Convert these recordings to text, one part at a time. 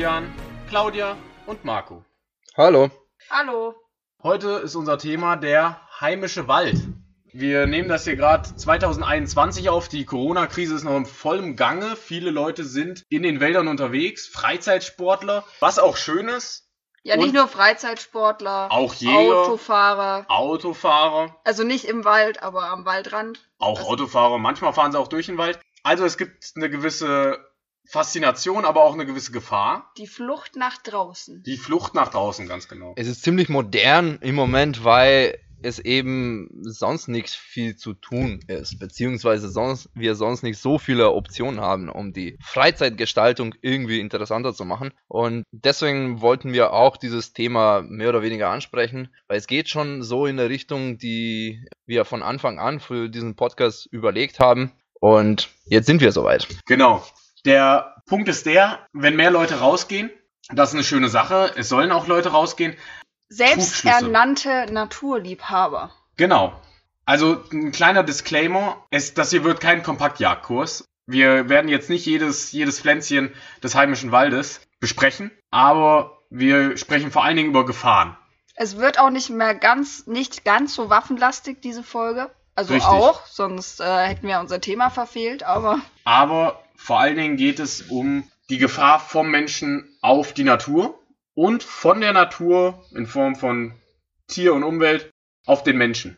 Florian, Claudia und Marco. Hallo. Hallo. Heute ist unser Thema der heimische Wald. Wir nehmen das hier gerade 2021 auf. Die Corona-Krise ist noch im vollen Gange. Viele Leute sind in den Wäldern unterwegs, Freizeitsportler, was auch schön ist. Ja, Und nicht nur Freizeitsportler, Auch Jäger, Autofahrer. Autofahrer, Also nicht im Wald, aber am Waldrand. auch Also- Autofahrer. Manchmal fahren sie auch durch den Wald. Also es gibt eine gewisse Faszination, aber auch eine gewisse Gefahr. Die Flucht nach draußen. Die Flucht nach draußen, ganz genau. Es ist ziemlich modern im Moment, weil es eben sonst nicht viel zu tun ist, beziehungsweise sonst, wir sonst nicht so viele Optionen haben, um die Freizeitgestaltung irgendwie interessanter zu machen. Und deswegen wollten wir auch dieses Thema mehr oder weniger ansprechen, weil es geht schon so in der Richtung, die wir von Anfang an für diesen Podcast überlegt haben. Und jetzt sind wir soweit. Genau. Der Punkt ist der, wenn mehr Leute rausgehen, das ist eine schöne Sache. Es sollen auch Leute rausgehen. Selbsternannte Naturliebhaber. Genau. Also ein kleiner Disclaimer, es, das hier wird kein Kompaktjagdkurs. Wir werden jetzt nicht jedes, jedes Pflänzchen des heimischen Waldes besprechen, aber wir sprechen vor allen Dingen über Gefahren. Es wird auch nicht mehr ganz, nicht ganz so waffenlastig, diese Folge. Also Richtig. auch, sonst äh, hätten wir unser Thema verfehlt, aber Aber vor allen Dingen geht es um die Gefahr vom Menschen auf die Natur und von der Natur in Form von Tier und Umwelt auf den Menschen.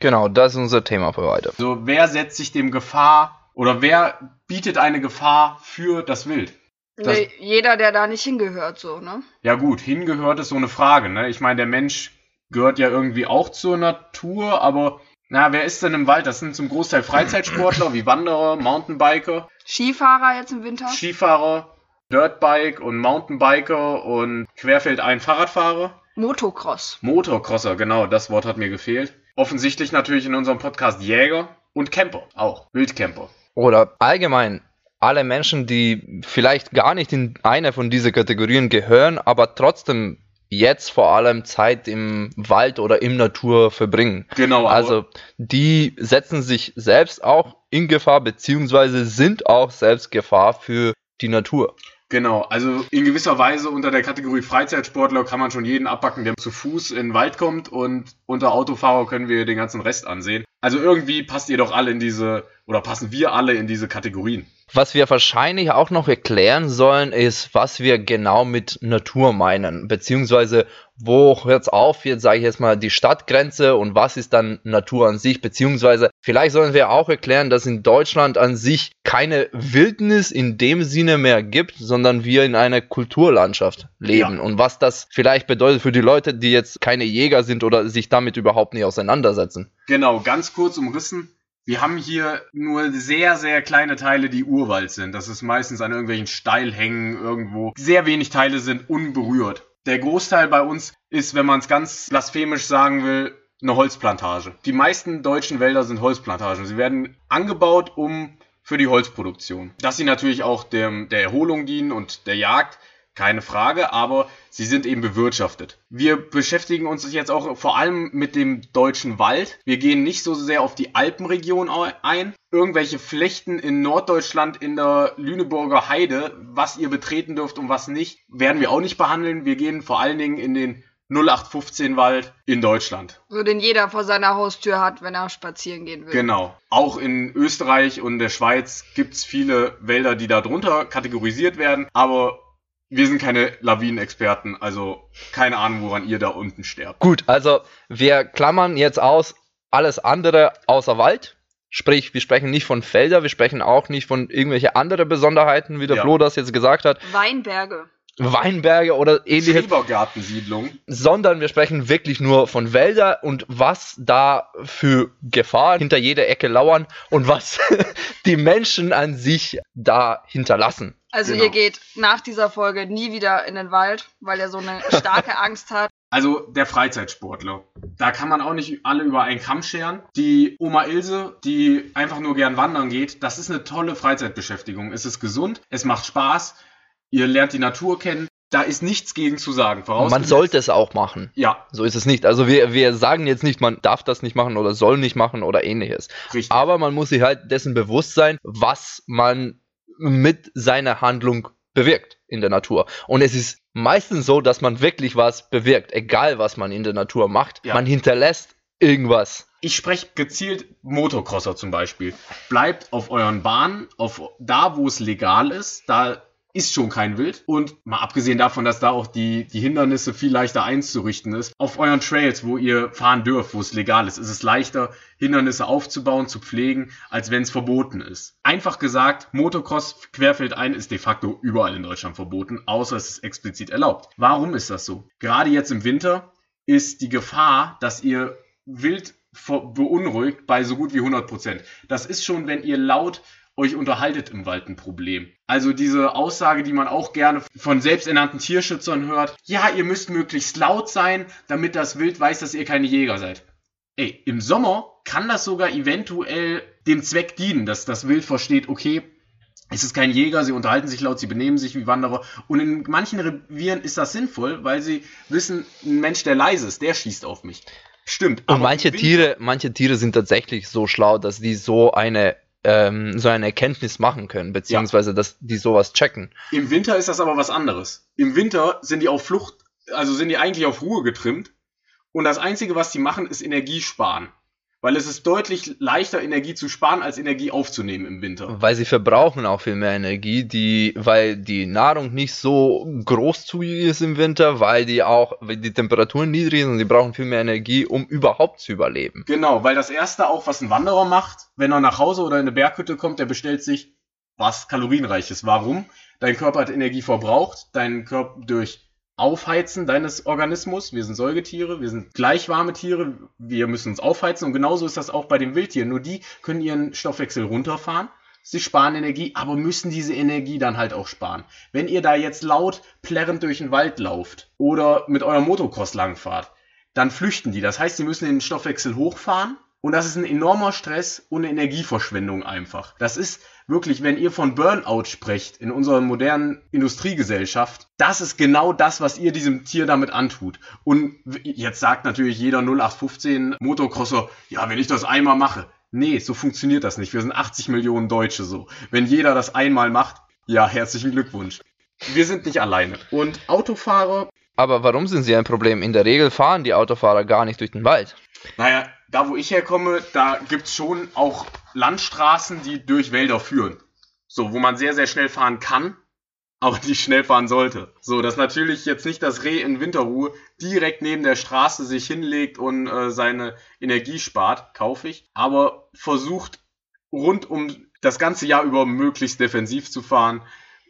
Genau, das ist unser Thema für heute. Also wer setzt sich dem Gefahr oder wer bietet eine Gefahr für das Wild? Das- nee, jeder, der da nicht hingehört, so, ne? Ja gut, hingehört ist so eine Frage. Ne? Ich meine, der Mensch gehört ja irgendwie auch zur Natur, aber na, wer ist denn im Wald? Das sind zum Großteil Freizeitsportler wie Wanderer, Mountainbiker, Skifahrer jetzt im Winter? Skifahrer, Dirtbike und Mountainbiker und querfeldein Fahrradfahrer. Motocross. Motocrosser, genau, das Wort hat mir gefehlt. Offensichtlich natürlich in unserem Podcast Jäger und Camper auch, Wildcamper. Oder allgemein alle Menschen, die vielleicht gar nicht in eine von diesen Kategorien gehören, aber trotzdem jetzt vor allem Zeit im Wald oder im Natur verbringen. Genau, Also die setzen sich selbst auch in Gefahr, beziehungsweise sind auch selbst Gefahr für die Natur. Genau, also in gewisser Weise unter der Kategorie Freizeitsportler kann man schon jeden abpacken, der zu Fuß in den Wald kommt und unter Autofahrer können wir den ganzen Rest ansehen. Also irgendwie passt ihr doch alle in diese, oder passen wir alle in diese Kategorien. Was wir wahrscheinlich auch noch erklären sollen, ist, was wir genau mit Natur meinen, beziehungsweise wo hört's auf, jetzt sage ich jetzt mal die Stadtgrenze und was ist dann Natur an sich, beziehungsweise vielleicht sollen wir auch erklären, dass in Deutschland an sich keine Wildnis in dem Sinne mehr gibt, sondern wir in einer Kulturlandschaft leben Ja. und was das vielleicht bedeutet für die Leute, die jetzt keine Jäger sind oder sich damit überhaupt nicht auseinandersetzen. Genau, ganz kurz umrissen. Wir haben hier nur sehr, sehr kleine Teile, die Urwald sind. Das ist meistens an irgendwelchen Steilhängen irgendwo. Sehr wenig Teile sind unberührt. Der Großteil bei uns ist, wenn man es ganz blasphemisch sagen will, eine Holzplantage. Die meisten deutschen Wälder sind Holzplantagen. Sie werden angebaut, um für die Holzproduktion. Dass sie natürlich auch dem, der Erholung dienen und der Jagd, keine Frage, aber sie sind eben bewirtschaftet. Wir beschäftigen uns jetzt auch vor allem mit dem deutschen Wald. Wir gehen nicht so sehr auf die Alpenregion ein. Irgendwelche Flechten in Norddeutschland in der Lüneburger Heide, was ihr betreten dürft und was nicht, werden wir auch nicht behandeln. Wir gehen vor allen Dingen in den 0815 Wald in Deutschland. So den jeder vor seiner Haustür hat, wenn er spazieren gehen will. Genau. Auch in Österreich und der Schweiz gibt's viele Wälder, die darunter kategorisiert werden, aber wir sind keine Lawinenexperten, also keine Ahnung, woran ihr da unten sterbt. Gut, also wir klammern jetzt aus alles andere außer Wald. Sprich, wir sprechen nicht von Felder, wir sprechen auch nicht von irgendwelche andere Besonderheiten, wie der Ja. Flo das jetzt gesagt hat, Weinberge. Weinberge oder ähnliches, Schrebergartensiedlung. sondern wir sprechen wirklich nur von Wälder und was da für Gefahren hinter jeder Ecke lauern und was die Menschen an sich da hinterlassen. Also Genau. ihr geht nach dieser Folge nie wieder in den Wald, weil ihr so eine starke Angst habt. Also der Freizeitsportler. Da kann man auch nicht alle über einen Kamm scheren. Die Oma Ilse, die einfach nur gern wandern geht, das ist eine tolle Freizeitbeschäftigung. Es ist gesund, es macht Spaß, ihr lernt die Natur kennen. Da ist nichts gegen zu sagen. Man sollte es auch machen. Ja, So ist es nicht. Also wir, wir sagen jetzt nicht, man darf das nicht machen oder soll nicht machen oder ähnliches. richtig. Aber man muss sich halt dessen bewusst sein, was man mit seiner Handlung bewirkt in der Natur. Und es ist meistens so, dass man wirklich was bewirkt, egal was man in der Natur macht. Ja. Man hinterlässt irgendwas. Ich spreche gezielt Motocrosser zum Beispiel. Bleibt auf euren Bahnen, auf da, wo es legal ist, da ist schon kein Wild. Und mal abgesehen davon, dass da auch die, die Hindernisse viel leichter einzurichten ist, auf euren Trails, wo ihr fahren dürft, wo es legal ist, ist es leichter, Hindernisse aufzubauen, zu pflegen, als wenn es verboten ist. Einfach gesagt, Motocross querfeldein ist de facto überall in Deutschland verboten, außer es ist explizit erlaubt. Warum ist das so? Gerade jetzt im Winter ist die Gefahr, dass ihr wild beunruhigt bei so gut wie 100 Prozent. Das ist schon, wenn ihr laut euch unterhaltet im Wald ein Problem. Also diese Aussage, die man auch gerne von selbsternannten Tierschützern hört, ja, ihr müsst möglichst laut sein, damit das Wild weiß, dass ihr keine Jäger seid. Ey, im Sommer kann das sogar eventuell dem Zweck dienen, dass das Wild versteht, okay, es ist kein Jäger, sie unterhalten sich laut, sie benehmen sich wie Wanderer. Und in manchen Revieren ist das sinnvoll, weil sie wissen, ein Mensch, der leise ist, der schießt auf mich. Stimmt. Und aber manche Tiere, manche Tiere sind tatsächlich so schlau, dass die so eine ähm, so eine Erkenntnis machen können, beziehungsweise dass die sowas checken. Im Winter ist das aber was anderes. Im Winter sind die auf Flucht, also sind die eigentlich auf Ruhe getrimmt. Und das Einzige, was die machen, ist Energie sparen. Weil es ist deutlich leichter, Energie zu sparen, als Energie aufzunehmen im Winter. Weil sie verbrauchen auch viel mehr Energie, die, weil die Nahrung nicht so großzügig ist im Winter, weil die auch, weil die Temperaturen niedrig sind und die brauchen viel mehr Energie, um überhaupt zu überleben. Genau, weil das Erste auch, was ein Wanderer macht, wenn er nach Hause oder in eine Berghütte kommt, der bestellt sich was kalorienreiches. Warum? Dein Körper hat Energie verbraucht, dein Körper durch Aufheizen deines Organismus, wir sind Säugetiere, wir sind gleich warme Tiere, wir müssen uns aufheizen und genauso ist das auch bei den Wildtieren. Nur die können ihren Stoffwechsel runterfahren, sie sparen Energie, aber müssen diese Energie dann halt auch sparen. Wenn ihr da jetzt laut plärrend durch den Wald lauft oder mit eurem Motocross langfahrt, dann flüchten die. Das heißt, sie müssen den Stoffwechsel hochfahren und das ist ein enormer Stress und eine Energieverschwendung einfach. Das ist wirklich, wenn ihr von Burnout sprecht in unserer modernen Industriegesellschaft, das ist genau das, was ihr diesem Tier damit antut. Und jetzt sagt natürlich jeder 0815 Motocrosser, ja, wenn ich das einmal mache. Nee, so funktioniert das nicht. Wir sind 80 Millionen Deutsche so. Wenn jeder das einmal macht, ja, herzlichen Glückwunsch. Wir sind nicht alleine. Und Autofahrer Aber warum sind sie ein Problem? In der Regel fahren die Autofahrer gar nicht durch den Wald. Naja, da wo ich herkomme, da gibt's schon auch Landstraßen, die durch Wälder führen. So, wo man sehr, sehr schnell fahren kann, aber nicht schnell fahren sollte. So, dass natürlich jetzt nicht das Reh in Winterruhe direkt neben der Straße sich hinlegt und äh, seine Energie spart, kaufe ich, aber versucht rund um das ganze Jahr über möglichst defensiv zu fahren.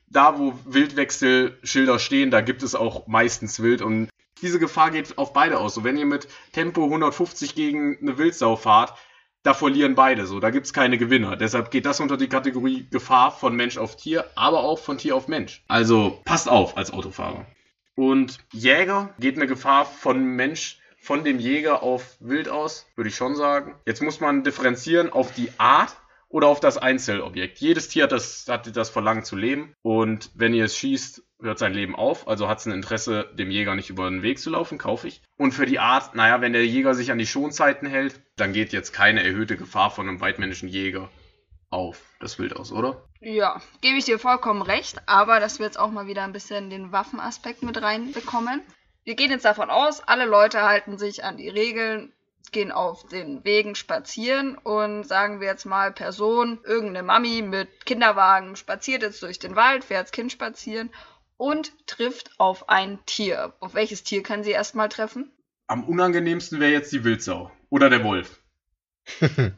Da, wo Wildwechselschilder stehen, da gibt es auch meistens Wild und diese Gefahr geht auf beide aus. So, wenn ihr mit Tempo 150 gegen eine Wildsau fahrt, da verlieren beide so. Da gibt's keine Gewinner. Deshalb geht das unter die Kategorie Gefahr von Mensch auf Tier, aber auch von Tier auf Mensch. Also passt auf als Autofahrer. Und Jäger geht eine Gefahr von Mensch, von dem Jäger auf Wild aus, würde ich schon sagen. Jetzt muss man differenzieren auf die Art oder auf das Einzelobjekt. Jedes Tier hat das, hat das Verlangen zu leben. Und wenn ihr es schießt, hört sein Leben auf. Also hat es ein Interesse, dem Jäger nicht über den Weg zu laufen, kaufe ich. Und für die Art, naja, wenn der Jäger sich an die Schonzeiten hält, dann geht jetzt keine erhöhte Gefahr von einem weitmännischen Jäger auf das Wild aus, oder? Ja, gebe ich dir vollkommen recht, aber dass wir jetzt auch mal wieder ein bisschen den Waffenaspekt mit reinbekommen. Wir gehen jetzt davon aus, alle Leute halten sich an die Regeln, gehen auf den Wegen spazieren und sagen wir jetzt mal Person, irgendeine Mami mit Kinderwagen spaziert jetzt durch den Wald, fährt als Kind spazieren und trifft auf ein Tier. Auf welches Tier kann sie erstmal treffen? Am unangenehmsten wäre jetzt die Wildsau oder der Wolf.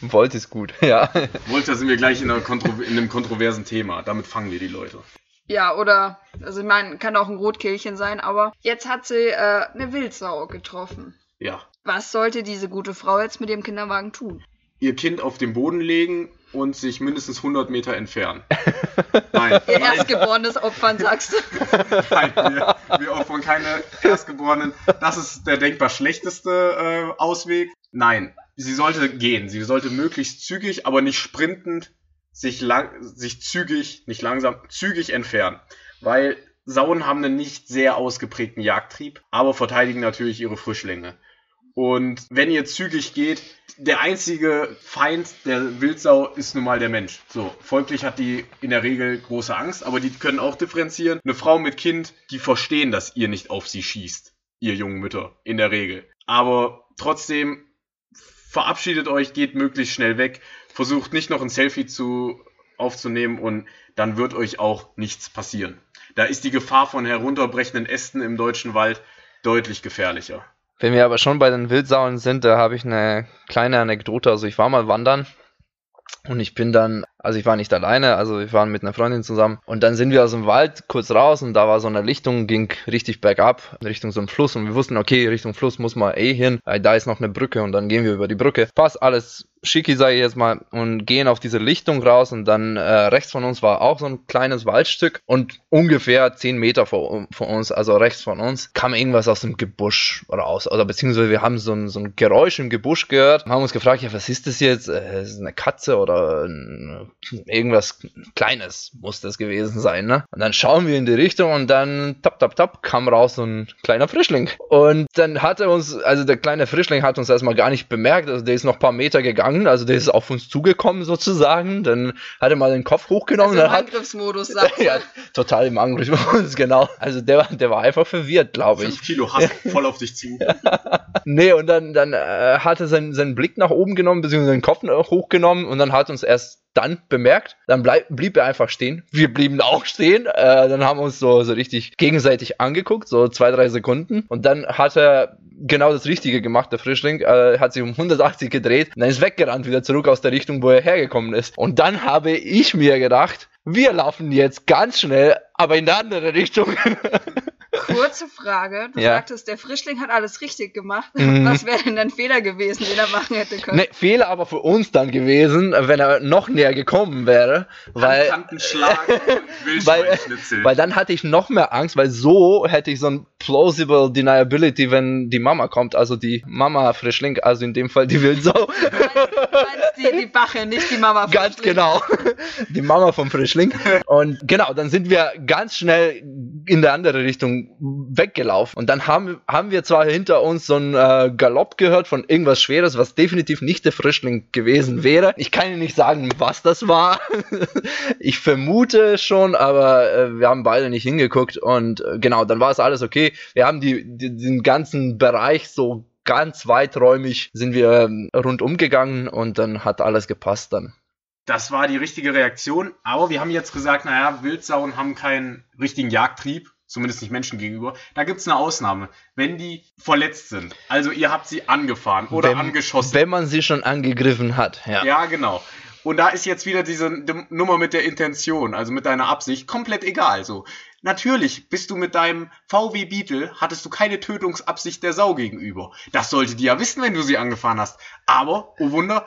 Volt ist gut, ja. Wolf, da sind wir gleich in, einer Kontro in einem kontroversen Thema. Damit fangen wir die Leute. Ja, oder, also ich meine, kann auch ein Rotkehlchen sein, aber jetzt hat sie äh, eine Wildsau getroffen. Ja. Was sollte diese gute Frau jetzt mit dem Kinderwagen tun? Ihr Kind auf den Boden legen und sich mindestens 100 Meter entfernen. Nein, Ihr nein, erstgeborenes Opfern, sagst du? nein wir, wir opfern keine Erstgeborenen. Das ist der denkbar schlechteste äh, Ausweg. Nein, sie sollte gehen. Sie sollte möglichst zügig, aber nicht sprintend, sich, lang, sich zügig, nicht langsam, zügig entfernen. Weil Sauen haben einen nicht sehr ausgeprägten Jagdtrieb, aber verteidigen natürlich ihre Frischlinge. Und wenn ihr zügig geht, der einzige Feind der Wildsau ist nun mal der Mensch. So, folglich hat die in der Regel große Angst, aber die können auch differenzieren. Eine Frau mit Kind, die verstehen, dass ihr nicht auf sie schießt. Ihr jungen Mütter, in der Regel. Aber trotzdem, verabschiedet euch, geht möglichst schnell weg, versucht nicht noch ein Selfie zu aufzunehmen und dann wird euch auch nichts passieren. Da ist die Gefahr von herunterbrechenden Ästen im deutschen Wald deutlich gefährlicher. Wenn wir aber schon bei den Wildsauen sind, da habe ich eine kleine Anekdote. Also ich war mal wandern und ich bin dann, also ich war nicht alleine, also wir waren mit einer Freundin zusammen und dann sind wir aus dem Wald kurz raus und da war so eine Lichtung, ging richtig bergab, Richtung so einem Fluss und wir wussten, okay, Richtung Fluss muss man eh hin, da ist noch eine Brücke und dann gehen wir über die Brücke. Passt alles schicki, sage ich jetzt mal, und gehen auf diese Lichtung raus und dann äh, rechts von uns war auch so ein kleines Waldstück und ungefähr 10 Meter vor, vor uns, also rechts von uns, kam irgendwas aus dem Gebüsch raus. Oder beziehungsweise wir haben so ein, so ein Geräusch im Gebüsch gehört, haben uns gefragt, ja, was ist das jetzt? Äh, ist eine Katze oder ein, irgendwas Kleines muss das gewesen sein, ne? Und dann schauen wir in die Richtung und dann tap, tap, tap, kam raus so ein kleiner Frischling. Und dann hat er uns, also der kleine Frischling hat uns erstmal gar nicht bemerkt, also der ist noch ein paar Meter gegangen also der ist auf uns zugekommen sozusagen, dann hat er mal den Kopf hochgenommen. Also im hat, Angriffsmodus, sagt ja, total im Angriffsmodus, genau. Also der, war- der war einfach verwirrt, glaube ich. 5 Kilo Hass voll auf dich zu. Nee, und dann, dann äh, hat er seinen, seinen Blick nach oben genommen, beziehungsweise seinen Kopf noch hochgenommen und dann hat uns erst dann bemerkt, dann bleib, blieb er einfach stehen. Wir blieben auch stehen. Äh, dann haben wir uns so, so richtig gegenseitig angeguckt, so zwei, drei Sekunden. Und dann hat er genau das Richtige gemacht, der Frischling, äh, hat sich um 180 gedreht und dann ist weggerannt wieder zurück aus der Richtung, wo er hergekommen ist. Und dann habe ich mir gedacht, wir laufen jetzt ganz schnell, aber in der andere Richtung. Kurze Frage. Du Ja. sagtest, der Frischling hat alles richtig gemacht. Mhm. Was wäre denn ein Fehler gewesen, den er machen hätte können? ne, Fehler aber für uns dann gewesen, wenn er noch näher gekommen wäre, weil weil, weil dann hatte ich noch mehr Angst, weil so hätte ich so ein plausible deniability, wenn die Mama kommt, also die Mama Frischling, also in dem Fall die Wildsau. Du meinst die, die Bache, nicht die Mama. Ganz Frischling. genau. Die Mama vom Frischling. Und genau, dann sind wir ganz schnell in der andere Richtung weggelaufen. Und dann haben, haben wir zwar hinter uns so einen äh, Galopp gehört von irgendwas Schweres, was definitiv nicht der Frischling gewesen wäre. Ich kann Ihnen nicht sagen, was das war. ich vermute schon, aber äh, wir haben beide nicht hingeguckt. Und äh, genau, dann war es alles okay. Wir haben die, die, den ganzen Bereich so ganz weiträumig sind wir ähm, rundum gegangen und dann hat alles gepasst dann. Das war die richtige Reaktion, aber wir haben jetzt gesagt, naja, Wildsauen haben keinen richtigen Jagdtrieb, zumindest nicht Menschen gegenüber. Da gibt es eine Ausnahme. Wenn die verletzt sind, also ihr habt sie angefahren oder wenn, angeschossen. Wenn man sie schon angegriffen hat, ja. Ja, genau. Und da ist jetzt wieder diese die Nummer mit der Intention, also mit deiner Absicht, komplett egal. So, natürlich bist du mit deinem VW Beetle hattest du keine Tötungsabsicht der Sau gegenüber. Das sollte die ja wissen, wenn du sie angefahren hast. Aber, oh Wunder,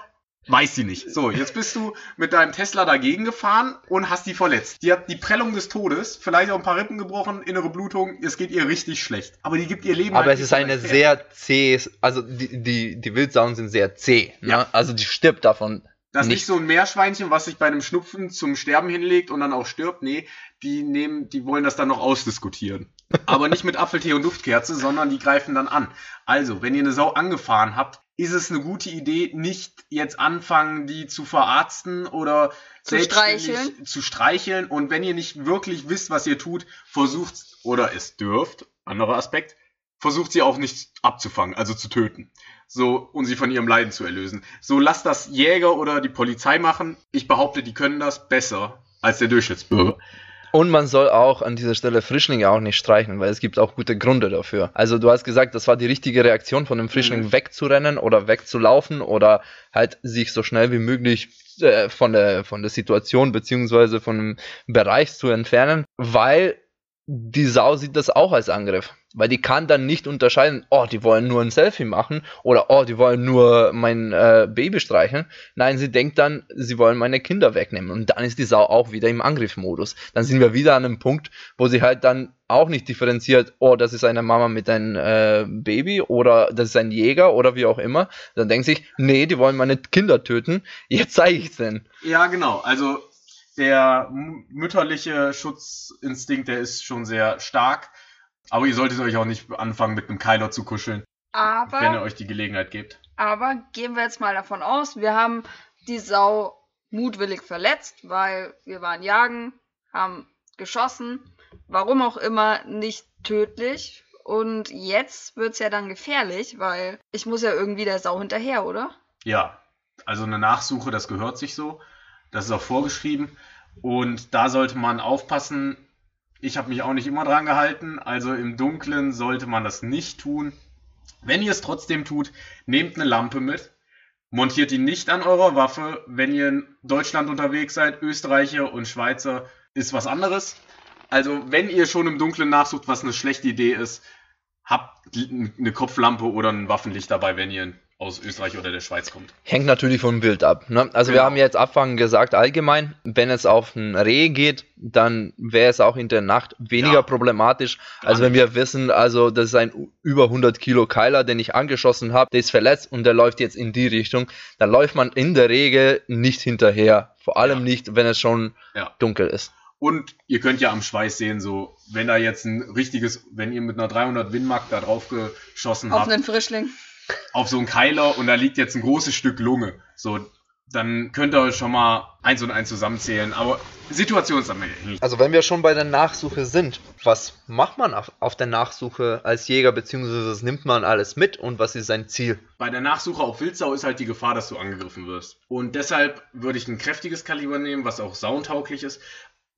weiß sie nicht. So, jetzt bist du mit deinem Tesla dagegen gefahren und hast die verletzt. Die hat die Prellung des Todes, vielleicht auch ein paar Rippen gebrochen, innere Blutung. Es geht ihr richtig schlecht. Aber die gibt ihr Leben. Aber halt es ist eine sehr zäh, also die, die, die Wildsauen sind sehr zäh. Ne? Ja. Also die stirbt davon. Das ist nicht. nicht so ein Meerschweinchen, was sich bei einem Schnupfen zum Sterben hinlegt und dann auch stirbt. Nee, die nehmen, die wollen das dann noch ausdiskutieren. Aber nicht mit Apfeltee und Duftkerze, sondern die greifen dann an. Also, wenn ihr eine Sau angefahren habt, ist es eine gute Idee, nicht jetzt anfangen, die zu verarzten oder Zu streicheln. zu streicheln. Und wenn ihr nicht wirklich wisst, was ihr tut, versucht oder es dürft, anderer Aspekt, versucht sie auch nicht abzufangen, also zu töten. So, und sie von ihrem Leiden zu erlösen. So, lasst das Jäger oder die Polizei machen. Ich behaupte, die können das besser als der Durchschnittsbürger. Und man soll auch an dieser Stelle Frischlinge auch nicht streichen, weil es gibt auch gute Gründe dafür. Also du hast gesagt, das war die richtige Reaktion von dem Frischling Mhm. wegzurennen oder wegzulaufen oder halt sich so schnell wie möglich äh, von der von der Situation beziehungsweise von dem Bereich zu entfernen, weil die Sau sieht das auch als Angriff. Weil die kann dann nicht unterscheiden, oh, die wollen nur ein Selfie machen oder oh, die wollen nur mein äh, Baby streicheln. Nein, sie denkt dann, sie wollen meine Kinder wegnehmen. Und dann ist die Sau auch wieder im Angriffsmodus. Dann sind wir wieder an einem Punkt, wo sie halt dann auch nicht differenziert, oh, das ist eine Mama mit einem äh, Baby oder das ist ein Jäger oder wie auch immer. Dann denkt sich, nee, die wollen meine Kinder töten. Jetzt zeige ich denn. Ja, genau. Also, der mütterliche Schutzinstinkt, der ist schon sehr stark. Aber ihr solltet euch auch nicht anfangen, mit einem Keiler zu kuscheln. Aber, wenn ihr euch die Gelegenheit gebt. aber gehen wir jetzt mal davon aus, wir haben die Sau mutwillig verletzt, weil wir waren jagen, haben geschossen, warum auch immer nicht tödlich. Und jetzt wird's ja dann gefährlich, weil ich muss ja irgendwie der Sau hinterher, oder? Ja, also eine Nachsuche, das gehört sich so. Das ist auch vorgeschrieben. Und da sollte man aufpassen. Ich habe mich auch nicht immer dran gehalten. Also im Dunkeln sollte man das nicht tun. Wenn ihr es trotzdem tut, nehmt eine Lampe mit. Montiert die nicht an eurer Waffe. Wenn ihr in Deutschland unterwegs seid, Österreicher und Schweizer, ist was anderes. Also wenn ihr schon im Dunkeln nachsucht, was eine schlechte Idee ist, habt eine Kopflampe oder ein Waffenlicht dabei, wenn ihr aus Österreich oder der Schweiz kommt. Hängt natürlich vom Bild ab. Ne? Also wir Genau. haben jetzt Abfangen gesagt allgemein. Wenn es auf ein Reh geht, dann wäre es auch in der Nacht weniger Ja. problematisch. Also wenn wir wissen, also das ist ein über 100 Kilo Keiler, den ich angeschossen habe, der ist verletzt und der läuft jetzt in die Richtung, dann läuft man in der Regel nicht hinterher. Vor allem Ja. nicht, wenn es schon Ja. dunkel ist. Und ihr könnt ja am Schweiß sehen, so, wenn da jetzt ein richtiges, wenn ihr mit einer 300 Winmark da drauf geschossen Auf habt, einen Frischling. Auf so einen Keiler und da liegt jetzt ein großes Stück Lunge, so, dann könnt ihr euch schon mal eins und eins zusammenzählen, aber situationsabhängig. Also wenn wir schon bei der Nachsuche sind, was macht man auf, auf der Nachsuche als Jäger, beziehungsweise was nimmt man alles mit und was ist sein Ziel? Bei der Nachsuche auf Wildsau ist halt die Gefahr, dass du angegriffen wirst. Und deshalb würde ich ein kräftiges Kaliber nehmen, was auch sauntauglich ist.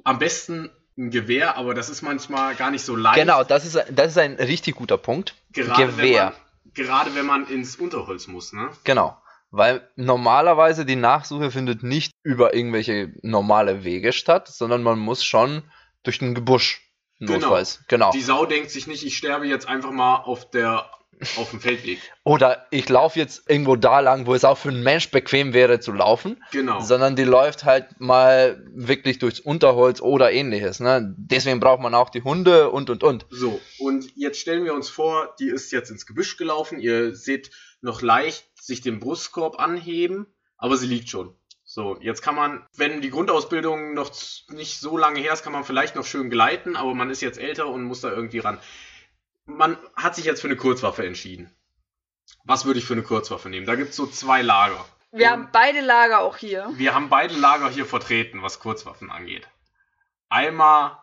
Am besten ein Gewehr, aber das ist manchmal gar nicht so leicht. Genau, das ist, das ist ein richtig guter Punkt. Gerade Gewehr. Gerade wenn man ins Unterholz muss, ne? Genau. Weil normalerweise die Nachsuche findet nicht über irgendwelche normale Wege statt, sondern man muss schon durch ein Gebüsch. Genau. Notfalls. Genau. Die Sau denkt sich nicht, ich sterbe jetzt einfach mal auf der auf dem Feldweg. Oder ich laufe jetzt irgendwo da lang, wo es auch für einen Mensch bequem wäre zu laufen, Genau. sondern die läuft halt mal wirklich durchs Unterholz oder ähnliches. Ne? Deswegen braucht man auch die Hunde und und und. So, und jetzt stellen wir uns vor, die ist jetzt ins Gebüsch gelaufen. Ihr seht noch leicht sich den Brustkorb anheben, aber sie liegt schon. So, jetzt kann man, wenn die Grundausbildung noch nicht so lange her ist, kann man vielleicht noch schön gleiten, aber man ist jetzt älter und muss da irgendwie ran. Man hat sich jetzt für eine Kurzwaffe entschieden. Was würde ich für eine Kurzwaffe nehmen? Da gibt es so zwei Lager. Wir Und- haben beide Lager auch hier. Wir haben beide Lager hier vertreten, was Kurzwaffen angeht. Einmal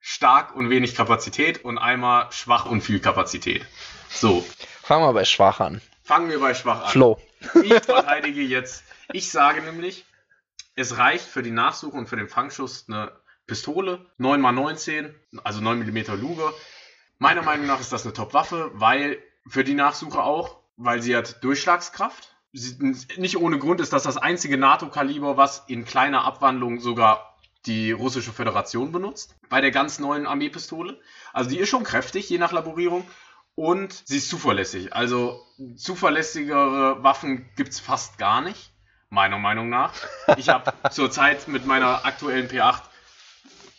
stark und wenig Kapazität und einmal schwach und viel Kapazität. So, Fangen wir bei Schwach an. fangen wir bei schwach an. Flo. Ich verteidige jetzt. Ich sage nämlich, es reicht für die Nachsuche und für den Fangschuss eine Pistole, 9x19, also 9 mm Luge. Meiner Meinung nach ist das eine Top-Waffe, weil für die Nachsuche auch, weil sie hat Durchschlagskraft. Sie, nicht ohne Grund ist das das einzige NATO-Kaliber, was in kleiner Abwandlung sogar die russische Föderation benutzt. Bei der ganz neuen Armeepistole. Also die ist schon kräftig, je nach Laborierung. Und sie ist zuverlässig. Also zuverlässigere Waffen gibt's fast gar nicht, meiner Meinung nach. Ich habe zurzeit mit meiner aktuellen P8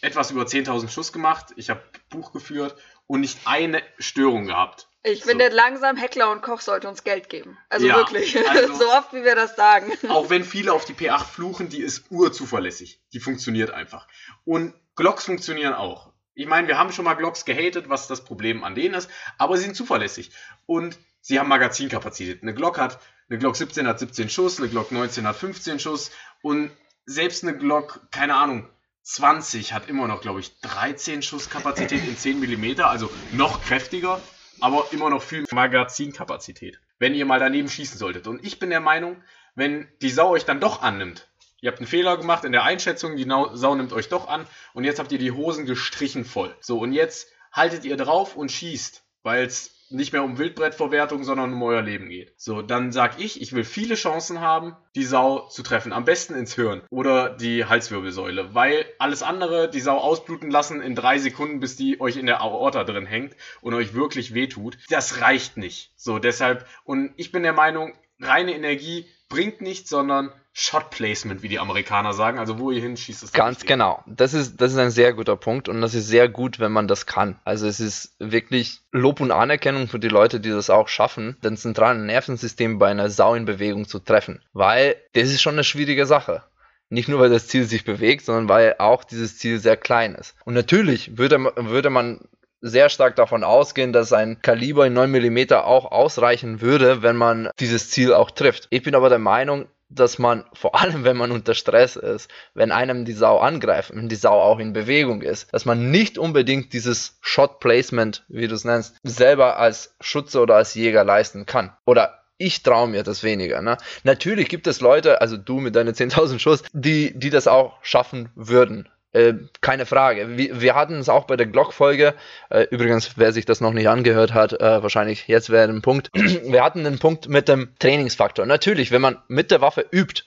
etwas über 10.000 Schuss gemacht. Ich habe Buch geführt und nicht eine Störung gehabt. Ich So. finde langsam, Heckler und Koch sollte uns Geld geben. Also Ja, wirklich. also- so oft wie wir das sagen. Auch wenn viele auf die P8 fluchen, die ist urzuverlässig. Die funktioniert einfach. Und Glocks funktionieren auch. Ich meine, wir haben schon mal Glocks gehatet, was das Problem an denen ist, aber sie sind zuverlässig. Und sie haben Magazinkapazität. Eine Glock hat, eine Glock 17 hat 17 Schuss, eine Glock 19 hat 15 Schuss und selbst eine Glock, keine Ahnung, 20 hat immer noch, glaube ich, 13 Schusskapazität in 10 mm, also noch kräftiger, aber immer noch viel Magazinkapazität, wenn ihr mal daneben schießen solltet. Und ich bin der Meinung, wenn die Sau euch dann doch annimmt, ihr habt einen Fehler gemacht in der Einschätzung, die Sau nimmt euch doch an und jetzt habt ihr die Hosen gestrichen voll. So, und jetzt haltet ihr drauf und schießt, weil es nicht mehr um Wildbrettverwertung, sondern um euer Leben geht. So, dann sag ich, ich will viele Chancen haben, die Sau zu treffen. Am besten ins Hirn oder die Halswirbelsäule, weil alles andere, die Sau ausbluten lassen in drei Sekunden, bis die euch in der Aorta drin hängt und euch wirklich wehtut, das reicht nicht. So, deshalb, und ich bin der Meinung, reine Energie bringt nichts, sondern Shot Placement, wie die Amerikaner sagen. Also, wo ihr hinschießt, ist Ganz richtig. genau. Das ist, das ist ein sehr guter Punkt und das ist sehr gut, wenn man das kann. Also es ist wirklich Lob und Anerkennung für die Leute, die das auch schaffen, den zentralen Nervensystem bei einer Sau in Bewegung zu treffen. Weil das ist schon eine schwierige Sache. Nicht nur, weil das Ziel sich bewegt, sondern weil auch dieses Ziel sehr klein ist. Und natürlich würde, würde man sehr stark davon ausgehen, dass ein Kaliber in 9 mm auch ausreichen würde, wenn man dieses Ziel auch trifft. Ich bin aber der Meinung, dass man, vor allem wenn man unter Stress ist, wenn einem die Sau angreift und die Sau auch in Bewegung ist, dass man nicht unbedingt dieses Shot Placement, wie du es nennst, selber als Schütze oder als Jäger leisten kann. Oder ich traue mir das weniger. Ne? Natürlich gibt es Leute, also du mit deinen 10.000 Schuss, die, die das auch schaffen würden. Äh, keine Frage. Wir, wir hatten es auch bei der Glock-Folge. Äh, übrigens, wer sich das noch nicht angehört hat, äh, wahrscheinlich jetzt wäre ein Punkt. wir hatten den Punkt mit dem Trainingsfaktor. Natürlich, wenn man mit der Waffe übt,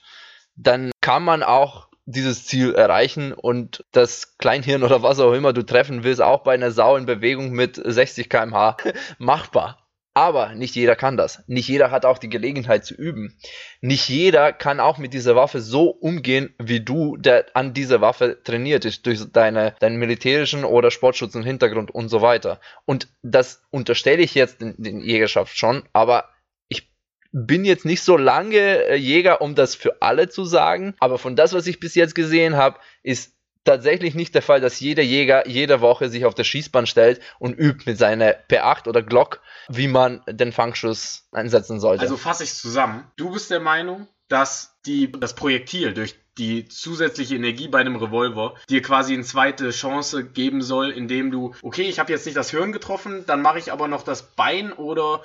dann kann man auch dieses Ziel erreichen und das Kleinhirn oder was auch immer du treffen willst, auch bei einer Sau in Bewegung mit 60 km/h machbar. Aber nicht jeder kann das. Nicht jeder hat auch die Gelegenheit zu üben. Nicht jeder kann auch mit dieser Waffe so umgehen, wie du, der an dieser Waffe trainiert ist, durch deine, deinen militärischen oder Sportschützen Hintergrund und so weiter. Und das unterstelle ich jetzt den, den Jägerschaft schon, aber ich bin jetzt nicht so lange äh, Jäger, um das für alle zu sagen. Aber von das, was ich bis jetzt gesehen habe, ist tatsächlich nicht der Fall, dass jeder Jäger jede Woche sich auf der Schießbahn stellt und übt mit seiner P8 oder Glock, wie man den Fangschuss einsetzen sollte. Also fasse ich zusammen. Du bist der Meinung, dass die, das Projektil durch die zusätzliche Energie bei einem Revolver dir quasi eine zweite Chance geben soll, indem du, okay, ich habe jetzt nicht das Hirn getroffen, dann mache ich aber noch das Bein oder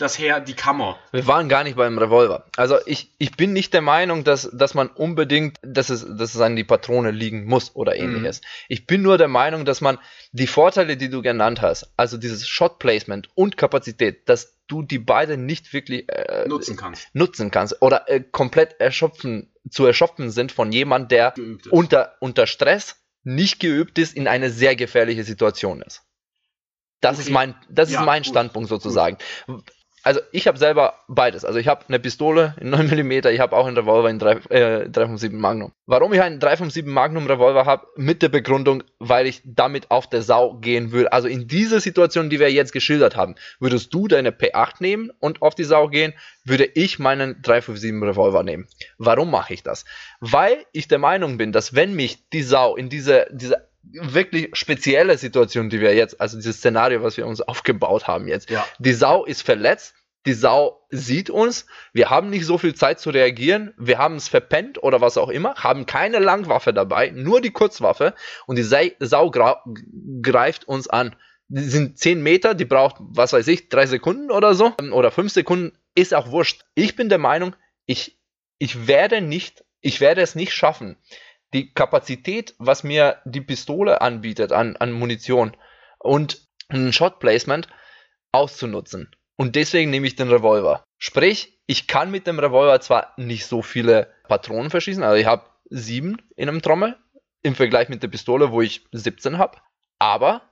das her die Kammer. Wir waren gar nicht beim Revolver. Also ich, ich bin nicht der Meinung, dass, dass man unbedingt, dass es, dass es an die Patrone liegen muss oder Mhm. ähnliches. Ich bin nur der Meinung, dass man die Vorteile, die du genannt hast, also dieses Shot Placement und Kapazität, dass du die beide nicht wirklich äh, nutzen kannst. nutzen kannst oder äh, komplett erschöpfen, zu erschöpfen sind von jemand, der unter, unter Stress nicht geübt ist, in eine sehr gefährliche Situation ist. Das Okay. ist mein, das Ja, ist mein gut, Standpunkt sozusagen. Also ich habe selber beides. Also ich habe eine Pistole in 9 mm, ich habe auch einen Revolver in 3, äh, 357 Magnum. Warum ich einen 357 Magnum Revolver habe? Mit der Begründung, weil ich damit auf der Sau gehen will. Also in dieser Situation, die wir jetzt geschildert haben, würdest du deine P8 nehmen und auf die Sau gehen, würde ich meinen 357 Revolver nehmen. Warum mache ich das? Weil ich der Meinung bin, dass wenn mich die Sau in diese, diese wirklich spezielle Situation, die wir jetzt, also dieses Szenario, was wir uns aufgebaut haben jetzt, Ja. die Sau ist verletzt, die Sau sieht uns, wir haben nicht so viel Zeit zu reagieren, wir haben es verpennt oder was auch immer, haben keine Langwaffe dabei, nur die Kurzwaffe und die Sau greift uns an. Die sind 10 Meter, die braucht, was weiß ich, 3 Sekunden oder so oder 5 Sekunden, ist auch wurscht. Ich bin der Meinung, ich, ich werde nicht, ich werde es nicht schaffen, die Kapazität, was mir die Pistole anbietet an, an Munition und ein Shot Placement auszunutzen. Und deswegen nehme ich den Revolver. Sprich, ich kann mit dem Revolver zwar nicht so viele Patronen verschießen, also ich habe sieben in einem Trommel im Vergleich mit der Pistole, wo ich 17 habe, aber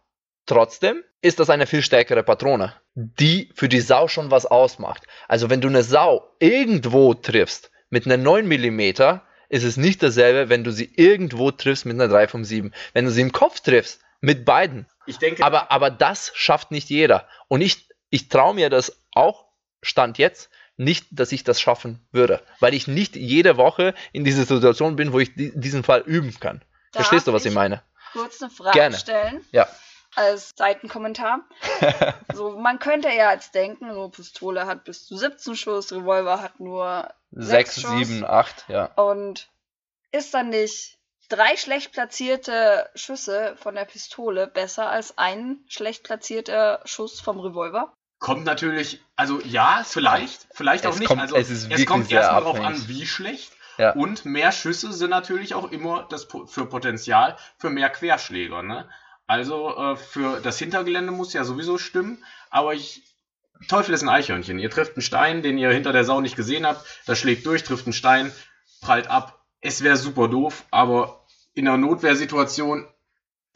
trotzdem ist das eine viel stärkere Patrone, die für die Sau schon was ausmacht. Also wenn du eine Sau irgendwo triffst mit einer 9 mm, ist es nicht dasselbe, wenn du sie irgendwo triffst mit einer 357. Wenn du sie im Kopf triffst, mit beiden, Ich denke, aber, aber das schafft nicht jeder. Und ich, ich traue mir das auch, Stand jetzt, nicht, dass ich das schaffen würde. Weil ich nicht jede Woche in dieser Situation bin, wo ich di diesen Fall üben kann. Darf Verstehst du, was ich ich meine? Kurz eine Frage Gerne. stellen. Ja. Als Seitenkommentar. so, man könnte ja jetzt denken, so Pistole hat bis zu 17 Schuss, Revolver hat nur Sechs, Schuss. sieben, acht, ja. Und ist dann nicht drei schlecht platzierte Schüsse von der Pistole besser als ein schlecht platzierter Schuss vom Revolver? kommt natürlich, also ja, vielleicht, vielleicht auch Es nicht. kommt- also es ist wirklich kommt erstmal darauf an, wie schlecht. Ja. Und mehr Schüsse sind natürlich auch immer das für Potenzial für mehr Querschläger. Ne? Also äh, für das Hintergelände muss ja sowieso stimmen, aber ich. Teufel ist ein Eichhörnchen. Ihr trifft einen Stein, den ihr hinter der Sau nicht gesehen habt. Das schlägt durch, trifft einen Stein, prallt ab. Es wäre super doof, aber in einer Notwehrsituation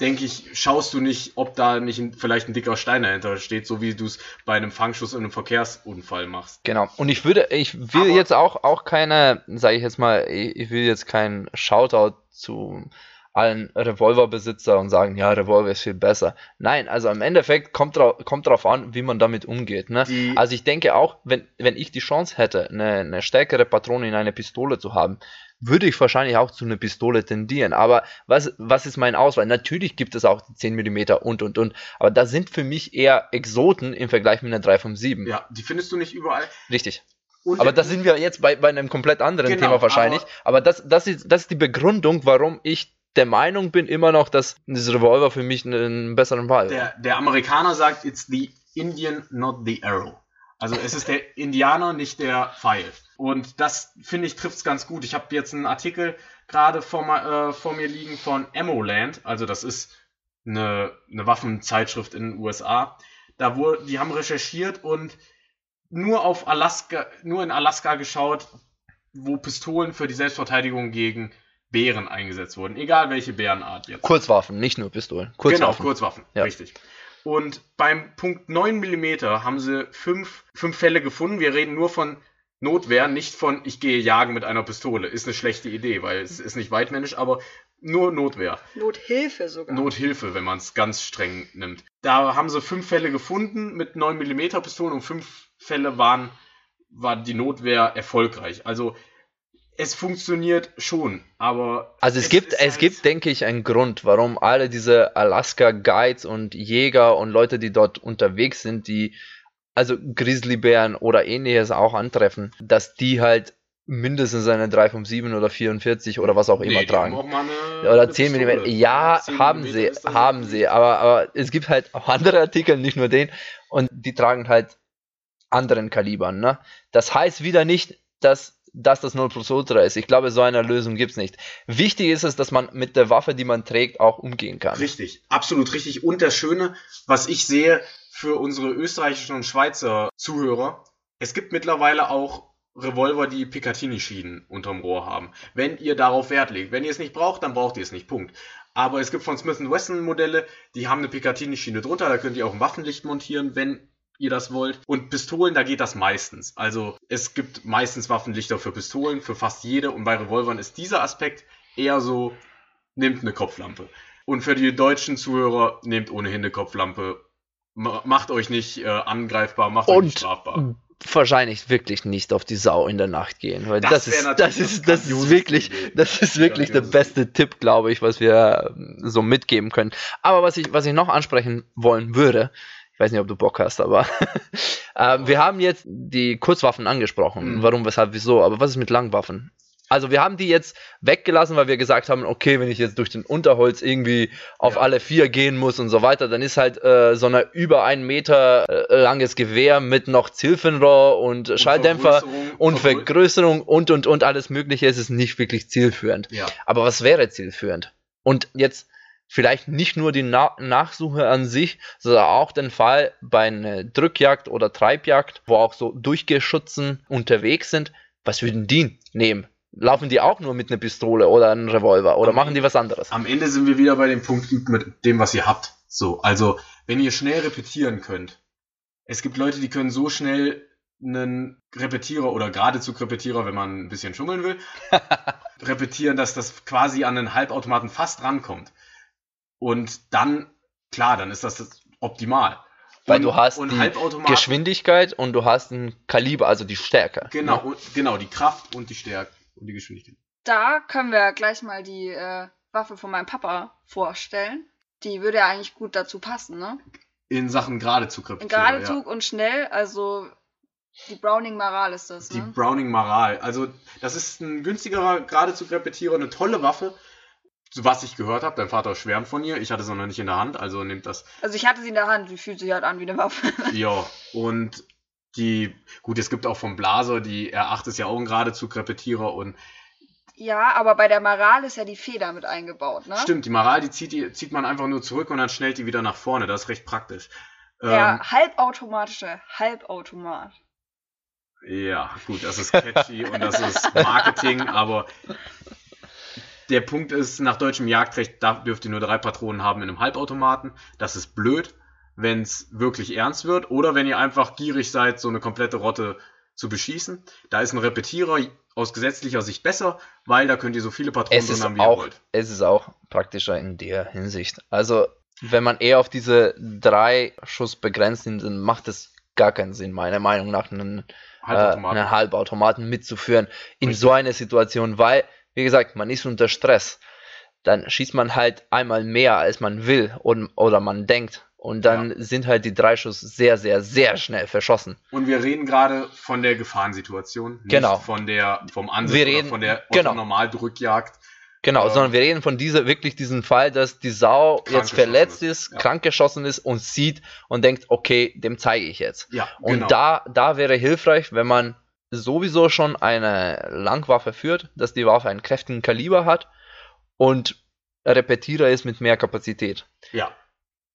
denke ich, schaust du nicht, ob da nicht ein, vielleicht ein dicker Stein dahinter steht, so wie du es bei einem Fangschuss in einem Verkehrsunfall machst. Genau. Und ich würde, ich will Aber- jetzt auch, auch keine, sage ich jetzt mal, ich ich will jetzt keinen Shoutout zu allen Revolverbesitzer und sagen, ja, Revolver ist viel besser. Nein, also im Endeffekt kommt, drau kommt drauf an, wie man damit umgeht. Ne? Die- Also ich denke auch, wenn, wenn ich die Chance hätte, eine, eine stärkere Patrone in eine Pistole zu haben, würde ich wahrscheinlich auch zu einer Pistole tendieren. Aber was, was ist mein Auswahl? Natürlich gibt es auch die 10 mm und und und. Aber das sind für mich eher Exoten im Vergleich mit einer 357. Ja, die findest du nicht überall. Richtig. Und Aber da sind wir jetzt bei, bei einem komplett anderen Genau, Thema wahrscheinlich. Aber, das, das, ist, das ist die Begründung, warum ich der Meinung bin immer noch, dass dieses Revolver für mich einen besseren Wahl der, der Amerikaner sagt, it's the Indian, not the arrow. Also es ist der Indianer, nicht der Pfeil. Und das, finde ich, trifft es ganz gut. Ich habe jetzt einen Artikel gerade vor, äh, vor mir liegen von Ammoland. Also das ist eine, eine Waffenzeitschrift in den USA. Da wurde, die haben recherchiert und nur auf Alaska, nur in Alaska geschaut, wo Pistolen für die Selbstverteidigung gegen Bären eingesetzt wurden. Egal welche Bärenart jetzt. Kurzwaffen, nicht nur Pistolen. Genau, Kurzwaffen. Kurzwaffen, Ja. richtig. Und beim Punkt 9 mm haben sie fünf, fünf Fälle gefunden. Wir reden nur von Notwehr, nicht von ich gehe jagen mit einer Pistole. Ist eine schlechte Idee, weil es ist nicht weitmännisch, aber nur Notwehr. Nothilfe sogar. Nothilfe, wenn man es ganz streng nimmt. Da haben sie fünf Fälle gefunden mit 9 mm Pistolen und fünf Fälle waren, war die Notwehr erfolgreich. Also es funktioniert schon, aber Also es, gibt, ist es halt- gibt, denke ich, einen Grund, warum alle diese Alaska-Guides und Jäger und Leute, die dort unterwegs sind, die also Grizzlybären oder ähnliches auch antreffen, dass die halt mindestens eine 357 oder 44 oder was auch immer Nee, die tragen. haben auch eine, Oder eine 10 mm. Ja, 10 haben sie, haben sie. Aber, aber es gibt halt auch andere Artikel, nicht nur den. Und die tragen halt anderen Kalibern. Ne? Das heißt wieder nicht, dass dass das 0 plus Ultra ist. Ich glaube, so eine Lösung gibt es nicht. Wichtig ist es, dass man mit der Waffe, die man trägt, auch umgehen kann. Richtig, absolut richtig. Und das Schöne, was ich sehe für unsere österreichischen und Schweizer Zuhörer, es gibt mittlerweile auch Revolver, die Picatinny-Schienen unterm Rohr haben. Wenn ihr darauf Wert legt. Wenn ihr es nicht braucht, dann braucht ihr es nicht. Punkt. Aber es gibt von Smith Wesson Modelle, die haben eine Picatinny-Schiene drunter. Da könnt ihr auch ein Waffenlicht montieren, wenn ihr das wollt. Und Pistolen, da geht das meistens. Also es gibt meistens Waffenlichter für Pistolen, für fast jede. Und bei Revolvern ist dieser Aspekt eher so, nehmt eine Kopflampe. Und für die deutschen Zuhörer, nehmt ohnehin eine Kopflampe. Ma- Macht euch nicht äh, angreifbar, macht euch Und nicht strafbar. wahrscheinlich wirklich nicht auf die Sau in der Nacht gehen, weil das, Das ist, das ist, das ist wirklich, das ist wirklich der beste Tipp, glaube ich, was wir ähm, so mitgeben können. Aber was ich, was ich noch ansprechen wollen würde, weiß nicht, ob du Bock hast, aber ähm, wir haben jetzt die Kurzwaffen angesprochen. Mhm. Warum, weshalb, wieso? Aber was ist mit Langwaffen? Also wir haben die jetzt weggelassen, weil wir gesagt haben, okay, wenn ich jetzt durch den Unterholz irgendwie auf Ja. alle vier gehen muss und so weiter, dann ist halt äh, so eine über einen Meter äh, langes Gewehr mit noch Zielfernrohr und, Schalldämpfer Vergrößerung- und Vergrö- Vergrößerung und und und alles mögliche. Es ist nicht wirklich zielführend. Ja. Aber was wäre zielführend? Und jetzt vielleicht nicht nur die Na Nachsuche an sich, sondern auch den Fall bei einer Drückjagd oder Treibjagd, wo auch so Durchgeschützen unterwegs sind. Was würden die nehmen? Laufen die auch nur mit einer Pistole oder einem Revolver oder Am machen die was anderes? Am Ende sind wir wieder bei dem Punkt, mit dem, was ihr habt. So, also, wenn ihr schnell repetieren könnt. Es gibt Leute, die können so schnell einen Repetierer oder geradezu Repetierer, wenn man ein bisschen schummeln will, repetieren, dass das quasi an einen Halbautomaten fast rankommt. Und dann, klar, dann ist das, das optimal. Weil und, du hast und die Geschwindigkeit und du hast ein Kaliber, also die Stärke. Genau, Ne? und, genau, die Kraft und die Stärke und die Geschwindigkeit. Da können wir gleich mal die äh, Waffe von meinem Papa vorstellen. Die würde ja eigentlich gut dazu passen, ne? In Sachen geradezu In repetieren. Geradezug und schnell, also die Browning Maral ist das, Die ne? Browning Maral. Also, das ist ein günstigerer Gradezug-Repetierer, eine tolle Waffe. Was ich gehört habe, dein Vater schwärmt von ihr. Ich hatte sie noch nicht in der Hand, also nimmt das. Also ich hatte sie in der Hand, die fühlt sich halt an wie eine Waffe. Ja, und die, gut, es gibt auch vom Blaser, die R8 ist ja auch ein Gradezug-Repetierer und ja, aber bei der Maral ist ja die Feder mit eingebaut, ne? stimmt, die Maral, die zieht, die zieht man einfach nur zurück und dann schnellt die wieder nach vorne. Das ist recht praktisch. Der Ähm, halbautomatische Halbautomat. Ja, gut, das ist catchy und das ist Marketing, aber der Punkt ist, nach deutschem Jagdrecht dürft ihr nur drei Patronen haben in einem Halbautomaten. Das ist blöd, wenn es wirklich ernst wird oder wenn ihr einfach gierig seid, so eine komplette Rotte zu beschießen. Da ist ein Repetierer aus gesetzlicher Sicht besser, weil da könnt ihr so viele Patronen Es drin haben, wie ihr auch, wollt. es ist auch praktischer in der Hinsicht. Also, wenn man eher auf diese drei Schuss begrenzt sind, dann macht es gar keinen Sinn, meiner Meinung nach, einen, äh, Halbautomaten. einen Halbautomaten mitzuführen in Richtig. so einer Situation, weil wie gesagt, man ist unter Stress, dann schießt man halt einmal mehr, als man will und, oder man denkt. Und dann Ja. sind halt die drei Schuss sehr, sehr, sehr schnell verschossen. Und wir reden gerade von der Gefahrensituation, nicht Genau. von der vom Ansatz Wir reden- von der genau. Normaldrückjagd. Genau, Ähm, sondern wir reden von dieser, wirklich diesen Fall, dass die Sau jetzt verletzt ist, ist, ja. krank geschossen ist und sieht und denkt, okay, dem zeige ich jetzt. Ja, Und genau. da, da wäre hilfreich, wenn man sowieso schon eine Langwaffe führt, dass die Waffe einen kräftigen Kaliber hat und Repetierer ist mit mehr Kapazität. ja,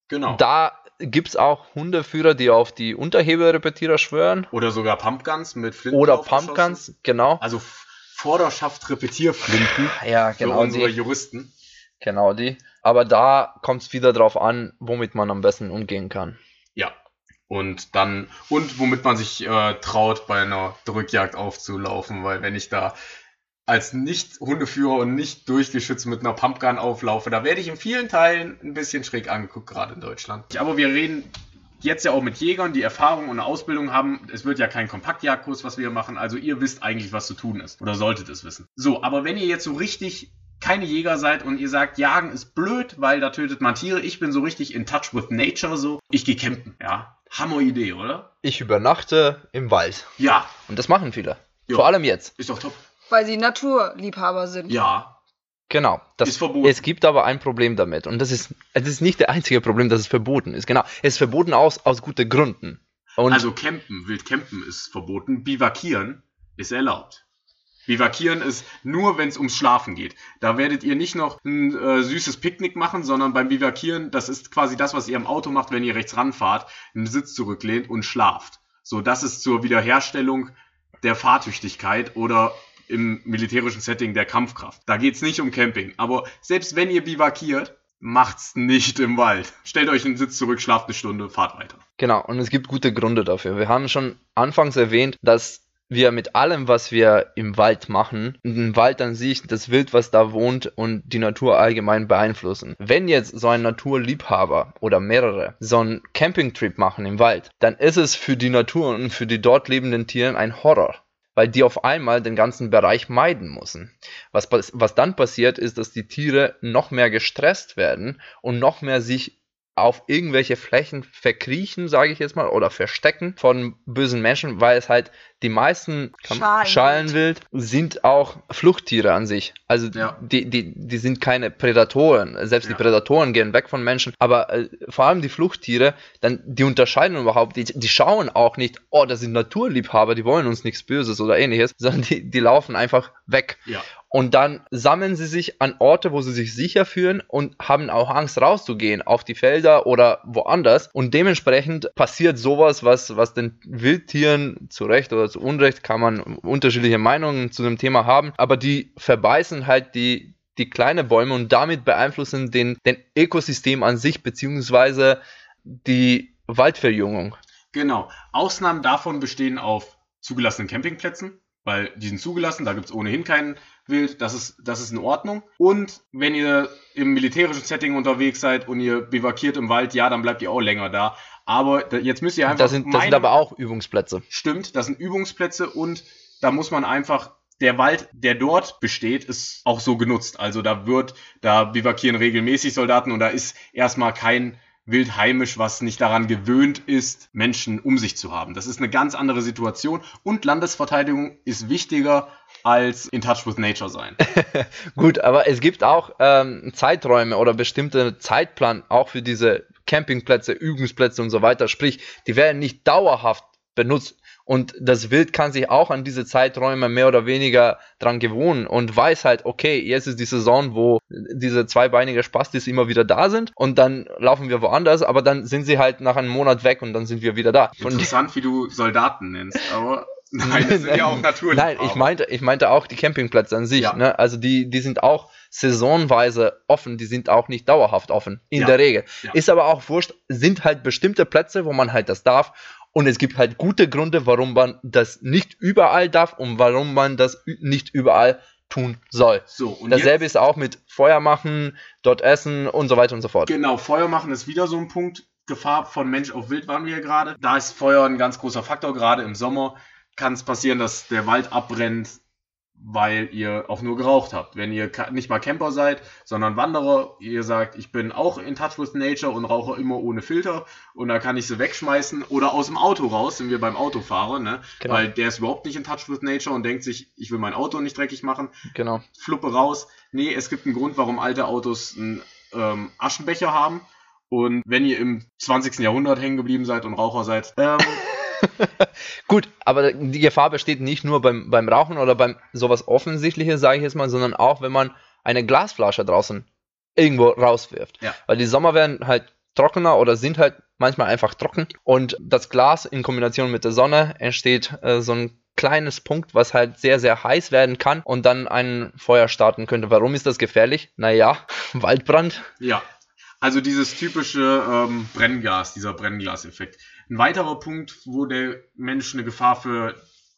genau. Da gibt es auch Hundeführer, die auf die Unterhebelrepetierer schwören oder sogar Pumpguns mit Flinten oder. Pumpguns, genau. Also F- Vorderschaft-Repetierflinten Ja, für genau unsere die. Juristen. Genau die. Aber da kommt es wieder drauf an, womit man am besten umgehen kann. Ja. Und dann, und womit man sich äh, traut, bei einer Drückjagd aufzulaufen, weil wenn ich da als Nicht-Hundeführer und nicht durchgeschützt mit einer Pumpgun auflaufe, da werde ich in vielen Teilen ein bisschen schräg angeguckt, gerade in Deutschland. Aber wir reden jetzt ja auch mit Jägern, die Erfahrung und eine Ausbildung haben. Es wird ja kein Kompaktjagdkurs, was wir machen, also ihr wisst eigentlich, was zu tun ist. Oder solltet es wissen. So, aber wenn ihr jetzt so richtig keine Jäger seid und ihr sagt, Jagen ist blöd, weil da tötet man Tiere, ich bin so richtig in touch with nature so, ich gehe campen, ja. Hammer Idee, oder? Ich übernachte im Wald. Ja, Und das machen viele. Ja. Vor allem jetzt. ist doch top. Weil sie Naturliebhaber sind. Ja, Genau. Das, Ist verboten. Es gibt aber ein Problem damit. Und das ist, es ist nicht der einzige Problem, dass es verboten ist. Genau. Es ist verboten aus, aus guten Gründen. Und also campen, wild campen ist verboten, bivakieren ist erlaubt. Bivakieren ist nur, wenn es ums Schlafen geht. Da werdet ihr nicht noch ein äh, süßes Picknick machen, sondern beim Bivakieren, das ist quasi das, was ihr im Auto macht, wenn ihr rechts ranfahrt, einen Sitz zurücklehnt und schlaft. So, das ist zur Wiederherstellung der Fahrtüchtigkeit oder im militärischen Setting der Kampfkraft. Da geht's nicht um Camping. Aber selbst wenn ihr bivakiert, macht's nicht im Wald. Stellt euch einen Sitz zurück, schlaft eine Stunde, fahrt weiter. Genau, und es gibt gute Gründe dafür. Wir haben schon anfangs erwähnt, dass wir mit allem, was wir im Wald machen, den Wald an sich, das Wild, was da wohnt und die Natur allgemein beeinflussen. Wenn jetzt so ein Naturliebhaber oder mehrere so einen Campingtrip machen im Wald, dann ist es für die Natur und für die dort lebenden Tiere ein Horror. Weil die auf einmal den ganzen Bereich meiden müssen. Was, was dann passiert, ist, dass die Tiere noch mehr gestresst werden und noch mehr sich auf irgendwelche Flächen verkriechen, sage ich jetzt mal, oder verstecken von bösen Menschen, weil es halt die meisten Schalenwild. Schalenwild sind auch Fluchttiere an sich. Also Ja. die, die, die sind keine Prädatoren. Selbst Ja. die Prädatoren gehen weg von Menschen. Aber äh, vor allem die Fluchttiere, dann die unterscheiden überhaupt, die, die schauen auch nicht, oh, das sind Naturliebhaber, die wollen uns nichts Böses oder ähnliches, sondern die, die laufen einfach weg. Ja. Und dann sammeln sie sich an Orte, wo sie sich sicher fühlen und haben auch Angst rauszugehen, auf die Felder oder woanders. Und dementsprechend passiert sowas, was, was den Wildtieren zu Recht oder zu Unrecht kann man unterschiedliche Meinungen zu dem Thema haben, aber die verbeißen halt die, die kleine Bäume und damit beeinflussen den, den Ökosystem an sich, beziehungsweise die Waldverjüngung. Genau. Ausnahmen davon bestehen auf zugelassenen Campingplätzen, weil die sind zugelassen, da gibt es ohnehin kein Wild, das ist, das ist in Ordnung. Und wenn ihr im militärischen Setting unterwegs seid und ihr bivakiert im Wald, ja, dann bleibt ihr auch länger da. Aber jetzt müsst ihr einfach. Das sind, das sind aber auch Übungsplätze. Stimmt, das sind Übungsplätze und da muss man einfach. Der Wald, der dort besteht, ist auch so genutzt. Also da wird, da bivakieren regelmäßig Soldaten und da ist erstmal kein Wild heimisch, was nicht daran gewöhnt ist, Menschen um sich zu haben. Das ist eine ganz andere Situation und Landesverteidigung ist wichtiger als in touch with nature sein. Gut, aber es gibt auch ähm, Zeiträume oder bestimmte Zeitplan auch für diese Campingplätze, Übungsplätze und so weiter. Sprich, die werden nicht dauerhaft benutzt. Und das Wild kann sich auch an diese Zeiträume mehr oder weniger dran gewohnen und weiß halt, okay, jetzt ist die Saison, wo diese zweibeinige Spastis immer wieder da sind und dann laufen wir woanders, aber dann sind sie halt nach einem Monat weg und dann sind wir wieder da. Interessant, wie du Soldaten nennst, aber nein, das sind ja auch natürlich. Nein, ich meinte, ich meinte auch die Campingplätze an sich. Ja. Ne? Also die, die sind auch saisonweise offen, die sind auch nicht dauerhaft offen, in Ja. der Regel. Ja. Ist aber auch wurscht, sind halt bestimmte Plätze, wo man halt das darf. Und es gibt halt gute Gründe, warum man das nicht überall darf und warum man das nicht überall tun soll. So, und Dasselbe jetzt, ist auch mit Feuer machen, dort essen und so weiter und so fort. Genau, Feuer machen ist wieder so ein Punkt. Gefahr von Mensch auf Wild waren wir ja gerade. Da ist Feuer ein ganz großer Faktor. Gerade im Sommer kann es passieren, dass der Wald abbrennt. Weil ihr auch nur geraucht habt. Wenn ihr nicht mal Camper seid, sondern Wanderer, ihr sagt, ich bin auch in touch with nature und rauche immer ohne Filter und da kann ich sie wegschmeißen oder aus dem Auto raus, sind wir beim Autofahrer, ne? Genau. Weil der ist überhaupt nicht in touch with nature und denkt sich, ich will mein Auto nicht dreckig machen, Genau. fluppe raus. Nee, es gibt einen Grund, warum alte Autos einen ähm, Aschenbecher haben. Und wenn ihr im 20. Jahrhundert hängen geblieben seid und Raucher seid, ähm, Gut, aber die Gefahr besteht nicht nur beim, beim Rauchen oder beim sowas Offensichtliches, sage ich jetzt mal, sondern auch, wenn man eine Glasflasche draußen irgendwo rauswirft. Ja. Weil die Sommer werden halt trockener oder sind halt manchmal einfach trocken und das Glas in Kombination mit der Sonne entsteht äh, so ein kleines Punkt, was halt sehr, sehr heiß werden kann und dann ein Feuer starten könnte. Warum ist das gefährlich? Naja, Waldbrand. Ja, also dieses typische ähm, Brenngas, dieser Brennglaseffekt. Ein weiterer Punkt, wo der Mensch eine Gefahr für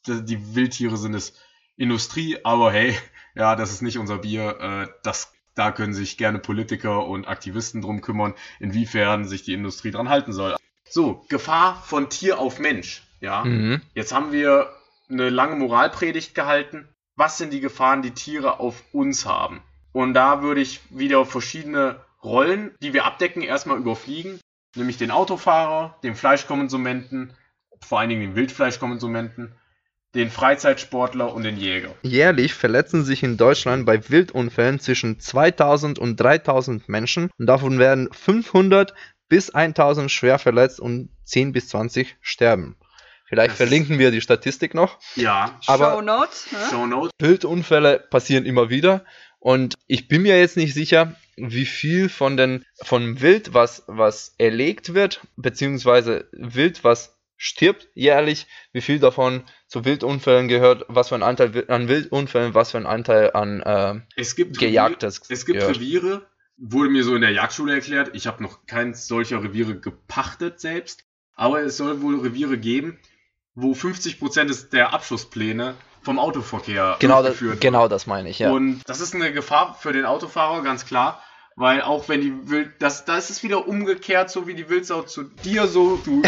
die, Wildtiere sind, ist Industrie. Aber hey, ja, das ist nicht unser Bier. Äh, das, da können sich gerne Politiker und Aktivisten drum kümmern, inwiefern sich die Industrie dran halten soll. So, Gefahr von Tier auf Mensch. Ja, Mhm. Jetzt haben wir eine lange Moralpredigt gehalten. Was sind die Gefahren, die Tiere auf uns haben? Und da würde ich wieder verschiedene Rollen, die wir abdecken, erstmal überfliegen. Nämlich den Autofahrer, den Fleischkonsumenten, vor allen Dingen den Wildfleischkonsumenten, den Freizeitsportler und den Jäger. Jährlich verletzen sich in Deutschland bei Wildunfällen zwischen 2000 und 3000 Menschen und davon werden 500 bis 1000 schwer verletzt und 10 bis 20 sterben. Vielleicht Das verlinken wir die Statistik noch. Ja, Aber- Show Notes, ne? Show Notes. Wildunfälle passieren immer wieder und ich bin mir jetzt nicht sicher, wie viel von den von Wild, was was erlegt wird, beziehungsweise Wild, was stirbt jährlich, wie viel davon zu Wildunfällen gehört, was für ein Anteil an Wildunfällen, was für ein Anteil an äh, Es gibt Gejagtes Es gibt gehört. Reviere, wurde mir so in der Jagdschule erklärt. Ich habe noch keins solcher Reviere gepachtet selbst. Aber es soll wohl Reviere geben, wo 50% des, der Abschlusspläne vom Autoverkehr Genau, das, genau das meine ich, ja. Und das ist eine Gefahr für den Autofahrer, ganz klar. Weil auch wenn die Wild, das, da ist es wieder umgekehrt, so wie die Wildsau zu dir so, du,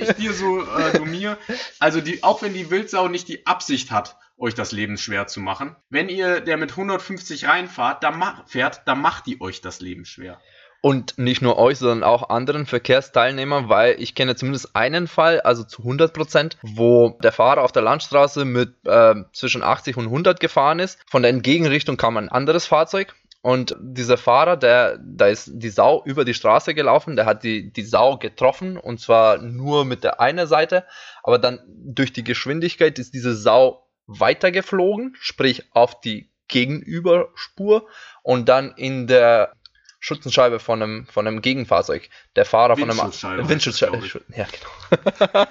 ich dir so, äh, du mir. Also die, auch wenn die Wildsau nicht die Absicht hat, euch das Leben schwer zu machen, wenn ihr der mit 150 reinfahrt, da ma fährt, dann macht die euch das Leben schwer. Und nicht nur euch, sondern auch anderen Verkehrsteilnehmern, weil ich kenne zumindest einen Fall, also zu 100 Prozent, wo der Fahrer auf der Landstraße mit äh, zwischen 80 und 100 gefahren ist. Von der Entgegenrichtung kam ein anderes Fahrzeug. Und dieser Fahrer, der, da ist die Sau über die Straße gelaufen, der hat die, die Sau getroffen und zwar nur mit der einen Seite, aber dann durch die Geschwindigkeit ist diese Sau weitergeflogen, sprich auf die Gegenüberspur. Und dann in der Schutzenscheibe von einem, von einem Gegenfahrzeug. Der Fahrer von einem Windschutzscheibe Ja, genau.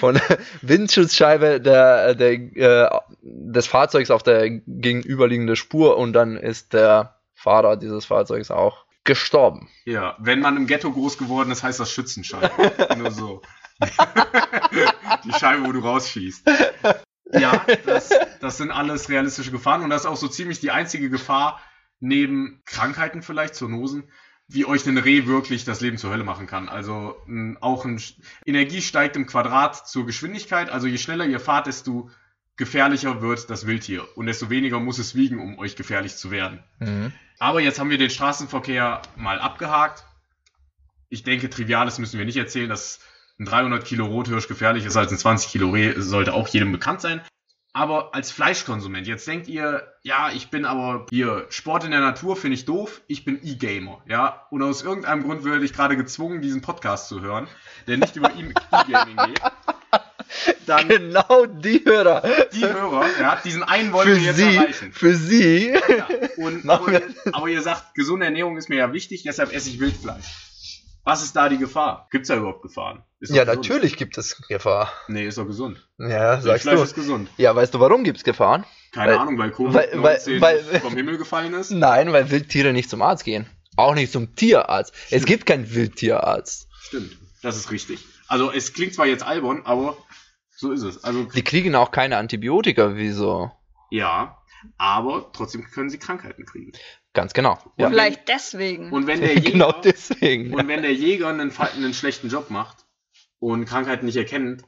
von Windschutzscheibe der, der, äh, des Fahrzeugs auf der gegenüberliegenden Spur und dann ist der Fahrer dieses Fahrzeugs auch gestorben. Ja, wenn man im Ghetto groß geworden ist, heißt das Schützenscheibe. Nur so. die Scheibe, wo du rausschießt. Ja, das, das sind alles realistische Gefahren und das ist auch so ziemlich die einzige Gefahr, neben Krankheiten vielleicht, Zoonosen, wie euch ein Reh wirklich das Leben zur Hölle machen kann. Also m, auch ein, Energie steigt im Quadrat zur Geschwindigkeit. Also je schneller ihr fahrt, desto gefährlicher wird das Wildtier und desto weniger muss es wiegen, um euch gefährlich zu werden. Aber jetzt haben wir den Straßenverkehr mal abgehakt. Ich denke, Triviales müssen wir nicht erzählen, dass ein 300 Kilo Rothirsch gefährlich ist als ein 20 Kilo Reh, sollte auch jedem bekannt sein. Aber als Fleischkonsument, jetzt denkt ihr, ja, ich bin aber hier, Sport in der Natur finde ich doof, ich bin E-Gamer, ja. Und aus irgendeinem Grund werde ich gerade gezwungen, diesen Podcast zu hören, der nicht über E-Gaming geht. Dann Genau die Hörer. die Hörer, ja, diesen einen wollen Für wir jetzt sie, erreichen. für sie. Ja, und, und, aber ihr sagt, gesunde Ernährung ist mir ja wichtig, deshalb esse ich Wildfleisch. Was ist da die Gefahr? Gibt es da überhaupt Gefahren? Ja, gesund. natürlich gibt es Gefahr. Nee, ist doch gesund. Ja, sagst Wildfleisch du. ist gesund. Ja, weißt du, warum gibt es Gefahren? Keine Weil- Ahnung, weil weil- Covid-19 weil- vom Himmel gefallen ist. Nein, weil Wildtiere nicht zum Arzt gehen. Auch nicht zum Tierarzt. Es Stimmt. gibt keinen Wildtierarzt. Stimmt, das ist richtig. Also es klingt zwar jetzt albern, aber so ist es. Also Die kriegen auch keine Antibiotika, wieso? ja, aber trotzdem können sie Krankheiten kriegen. Ganz genau. Ja. Und- Vielleicht deswegen. Und wenn der Jäger, genau deswegen. und wenn der Jäger einen, einen schlechten Job macht und Krankheiten nicht erkennt,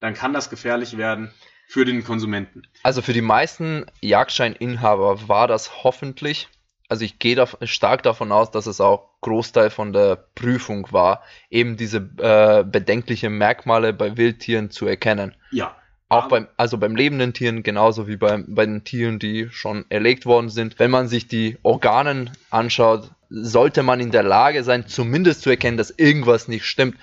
dann kann das gefährlich werden für den Konsumenten. Also für die meisten Jagdscheininhaber war das hoffentlich. Also ich gehe da stark davon aus, dass es auch Großteil von der Prüfung war, eben diese äh, bedenklichen Merkmale bei Wildtieren zu erkennen. Ja. Auch beim, also beim lebenden Tieren genauso wie beim, bei den Tieren, die schon erlegt worden sind. Wenn man sich die Organen anschaut, sollte man in der Lage sein, zumindest zu erkennen, dass irgendwas nicht stimmt,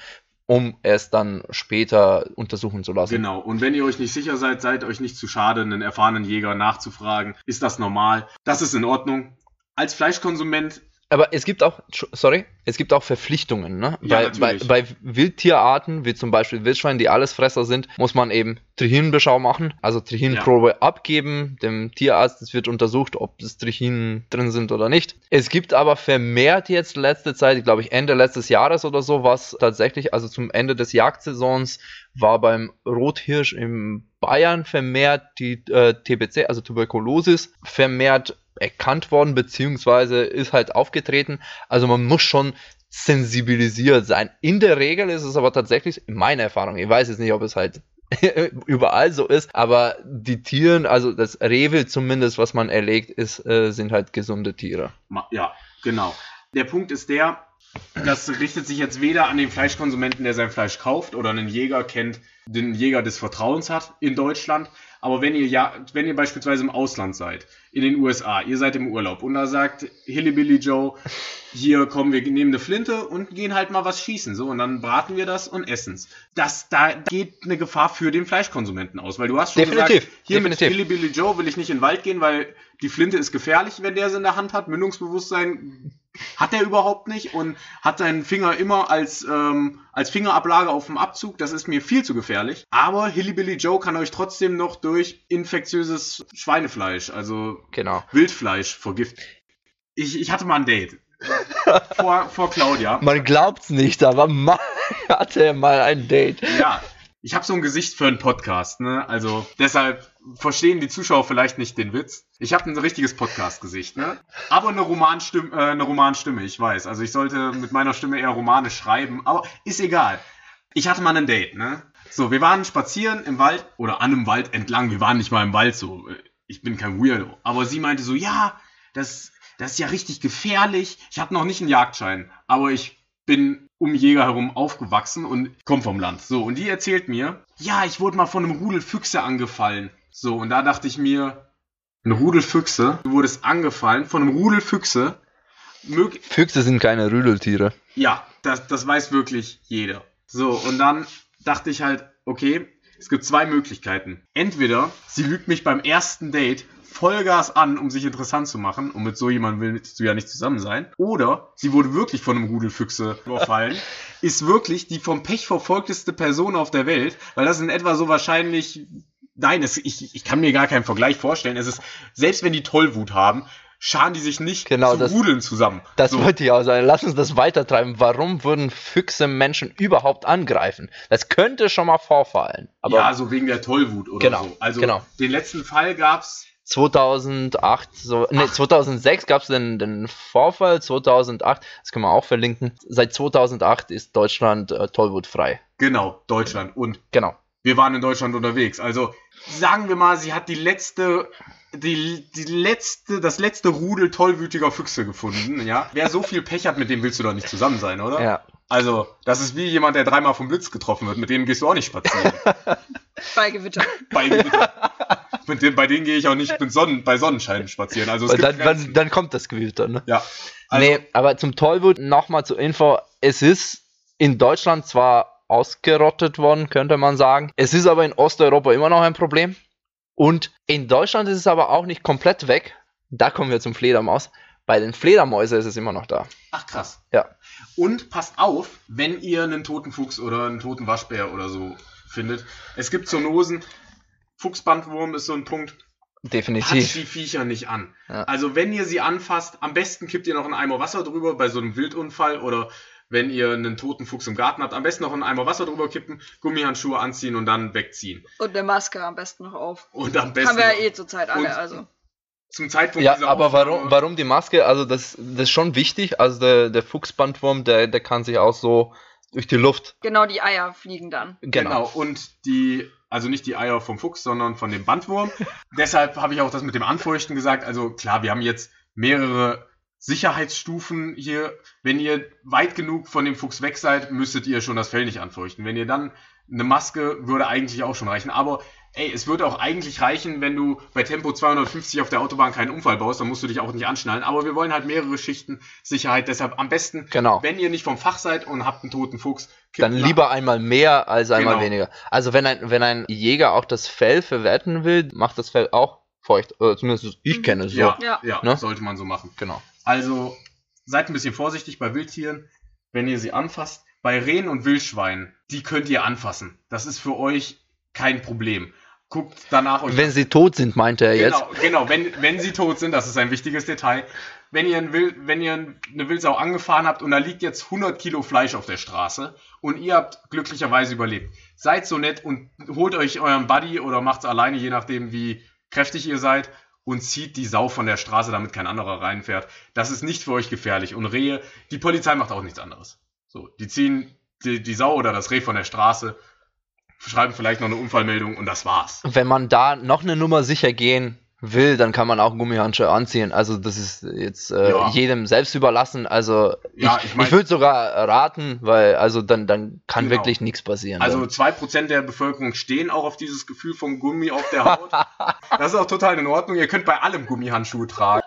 um es dann später untersuchen zu lassen. Genau. Und wenn ihr euch nicht sicher seid, seid euch nicht zu schade, einen erfahrenen Jäger nachzufragen. Ist das normal? Das ist in Ordnung. Als Fleischkonsument Aber es gibt auch, sorry, es gibt auch Verpflichtungen. Ne? Ja, bei, bei, Wildtierarten, wie zum Beispiel Wildschweine, die Allesfresser sind, muss man eben Trichinenbeschau machen, also Trichinenprobe abgeben. Dem Tierarzt es wird untersucht, ob das Trichinen drin sind oder nicht. Es gibt aber vermehrt jetzt letzte Zeit, glaube ich Ende letztes Jahres oder so, was tatsächlich, also zum Ende des Jagdsaisons, war beim Rothirsch in Bayern vermehrt die äh, TBC, also Tuberkulosis, vermehrt erkannt worden, beziehungsweise ist halt aufgetreten. Also man muss schon sensibilisiert sein. In der Regel ist es aber tatsächlich, in meiner Erfahrung, ich weiß jetzt nicht, ob es halt überall so ist, aber die Tieren, also das Rehwild zumindest, was man erlegt, ist, äh, sind halt gesunde Tiere. Ja, genau. Der Punkt ist der, das richtet sich jetzt weder an den Fleischkonsumenten, der sein Fleisch kauft oder einen Jäger kennt, den Jäger des Vertrauens hat in Deutschland. Aber wenn ihr ja, wenn ihr beispielsweise im Ausland seid, in den USA, ihr seid im Urlaub und da sagt Hillybilly Joe, hier kommen wir nehmen eine Flinte und gehen halt mal was schießen, so und dann braten wir das und essen's. Das da geht eine Gefahr für den Fleischkonsumenten aus, weil du hast schon Definitiv, gesagt, hier definitiv. mit Hillybilly Joe will ich nicht in den Wald gehen, weil die Flinte ist gefährlich, wenn der sie in der Hand hat. Mündungsbewusstsein hat er überhaupt nicht und hat seinen Finger immer als, ähm, als Fingerablage auf dem Abzug. Das ist mir viel zu gefährlich. Aber Hillybilly Joe kann euch trotzdem noch durch infektiöses Schweinefleisch, also Genau. Wildfleisch vergiften. Ich, ich hatte mal ein Date. vor, vor Claudia. Man glaubt's nicht, aber man hatte mal ein Date. Ja, ich habe so ein Gesicht für einen Podcast, ne? Also deshalb verstehen die Zuschauer vielleicht nicht den Witz. Ich habe ein richtiges Podcast-Gesicht, ne? Aber eine Romanstimme, äh, eine Romanstimme, ich weiß. Also ich sollte mit meiner Stimme eher Romane schreiben, aber ist egal. Ich hatte mal ein Date, ne? So, wir waren spazieren im Wald oder an einem Wald entlang. Wir waren nicht mal im Wald so. Ich bin kein Weirdo. Aber sie meinte so, ja, das, das ist ja richtig gefährlich. Ich habe noch nicht einen Jagdschein, aber ich bin um Jäger herum aufgewachsen und komme vom Land. So, und die erzählt mir, ja, ich wurde mal von einem Rudel Füchse angefallen. So, und da dachte ich mir, ein Rudel Füchse, du wurdest angefallen von einem Rudel Füchse. Mög Füchse sind keine Rüdeltiere. ja, das, das weiß wirklich jeder. So, und dann dachte ich halt, okay, es gibt zwei Möglichkeiten. Entweder sie lügt mich beim ersten Date Vollgas an, um sich interessant zu machen, und mit so jemandem willst du ja nicht zusammen sein. Oder sie wurde wirklich von einem Rudel Füchse überfallen, ist wirklich die vom Pech verfolgteste Person auf der Welt, weil das in etwa so wahrscheinlich Nein, es, ich, ich kann mir gar keinen Vergleich vorstellen. Es ist, selbst wenn die Tollwut haben, scharen die sich nicht Genau, zu das- Rudeln zusammen. Das So. wollte ich auch sagen. Lass uns das weitertreiben. Warum würden Füchse Menschen überhaupt angreifen? Das könnte schon mal vorfallen. Aber ja, so wegen der Tollwut oder Genau, so. Also genau. den letzten Fall gab's 2008, so, nee, 2006 gab es den, den Vorfall, 2008, das können wir auch verlinken. Seit 2008 ist Deutschland äh, tollwutfrei. genau Deutschland und Genau. Wir waren in Deutschland unterwegs. Also sagen wir mal, sie hat die letzte die, die letzte, das letzte Rudel tollwütiger Füchse gefunden, ja. Wer so viel Pech hat, mit dem willst du doch nicht zusammen sein, oder? Ja. Also, das ist wie jemand, der dreimal vom Blitz getroffen wird, mit dem gehst du auch nicht spazieren. Bei Gewitter. bei, Gewitter. mit dem, bei denen gehe ich auch nicht mit Sonnen, bei Sonnenschein spazieren. Also es Weil gibt dann, dann, dann kommt das Gewitter, ne? ja. Also, nee, aber zum Tollwut nochmal zur Info. Es ist in Deutschland zwar ausgerottet worden, könnte man sagen. Es ist aber in Osteuropa immer noch ein Problem. Und in Deutschland ist es aber auch nicht komplett weg. Da kommen wir zum Fledermaus. Bei den Fledermäusen ist es immer noch da. Ach krass. Ja. Und passt auf, wenn ihr einen toten Fuchs oder einen toten Waschbär oder so findet. Es gibt Zoonosen. Fuchsbandwurm ist so ein Punkt. Passt Definitiv. die Viecher nicht an. Ja. Also wenn ihr sie anfasst, am besten kippt ihr noch einen Eimer Wasser drüber bei so einem Wildunfall oder wenn ihr einen toten Fuchs im Garten habt, am besten noch einen Eimer Wasser drüber kippen, Gummihandschuhe anziehen und dann wegziehen. Und eine Maske am besten noch auf. Und am besten Haben wir ja eh zurzeit alle, Und- also. zum Zeitpunkt Ja, dieser aber Aufnahme- warum, warum die Maske? Also das, das ist schon wichtig. Also der, der Fuchsbandwurm, der, der kann sich auch so Durch die Luft. Genau, die Eier fliegen dann. Genau. Und die, also nicht die Eier vom Fuchs, sondern von dem Bandwurm. Deshalb habe ich auch das mit dem Anfeuchten gesagt. Also klar, wir haben jetzt mehrere Sicherheitsstufen hier. Wenn ihr weit genug von dem Fuchs weg seid, müsstet ihr schon das Fell nicht anfeuchten. Wenn ihr dann eine Maske würde eigentlich auch schon reichen. Aber ey, es würde auch eigentlich reichen, wenn du bei Tempo 250 auf der Autobahn keinen Unfall baust, dann musst du dich auch nicht anschnallen. Aber wir wollen halt mehrere Schichten Sicherheit. Deshalb am besten, Genau. wenn ihr nicht vom Fach seid und habt einen toten Fuchs, Dann nach- lieber einmal mehr als einmal Genau. weniger. Also wenn ein, wenn ein Jäger auch das Fell verwerten will, macht das Fell auch feucht. Oder zumindest ich kenne es so. Ja, ja, Ja. Ne? sollte man so machen. Genau. Also seid ein bisschen vorsichtig bei Wildtieren, wenn ihr sie anfasst. Bei Rehen und Wildschweinen, die könnt ihr anfassen. Das ist für euch kein Problem. Guckt danach euch Wenn sie tot sind, meinte er jetzt. Genau, genau wenn, wenn sie tot sind, das ist ein wichtiges Detail. Wenn ihr, ein Wild, wenn ihr eine Wildsau angefahren habt und da liegt jetzt 100 Kilo Fleisch auf der Straße und ihr habt glücklicherweise überlebt, seid so nett und holt euch euren Buddy oder macht's alleine, je nachdem wie kräftig ihr seid und zieht die Sau von der Straße, damit kein anderer reinfährt. Das ist nicht für euch gefährlich. Und Rehe, die Polizei macht auch nichts anderes. So, die ziehen die, die Sau oder das Reh von der Straße, schreiben vielleicht noch eine Unfallmeldung und das war's. Wenn man da noch eine Nummer sicher gehen will, dann kann man auch Gummihandschuhe anziehen. Also das ist jetzt äh, Ja. jedem selbst überlassen. Also Ja, ich, ich ich, mein- würde sogar raten, weil also dann, dann kann Genau. wirklich nichts passieren. Also 2% der Bevölkerung stehen auch auf dieses Gefühl von Gummi auf der Haut. Das ist auch total in Ordnung. Ihr könnt bei allem Gummihandschuhe tragen.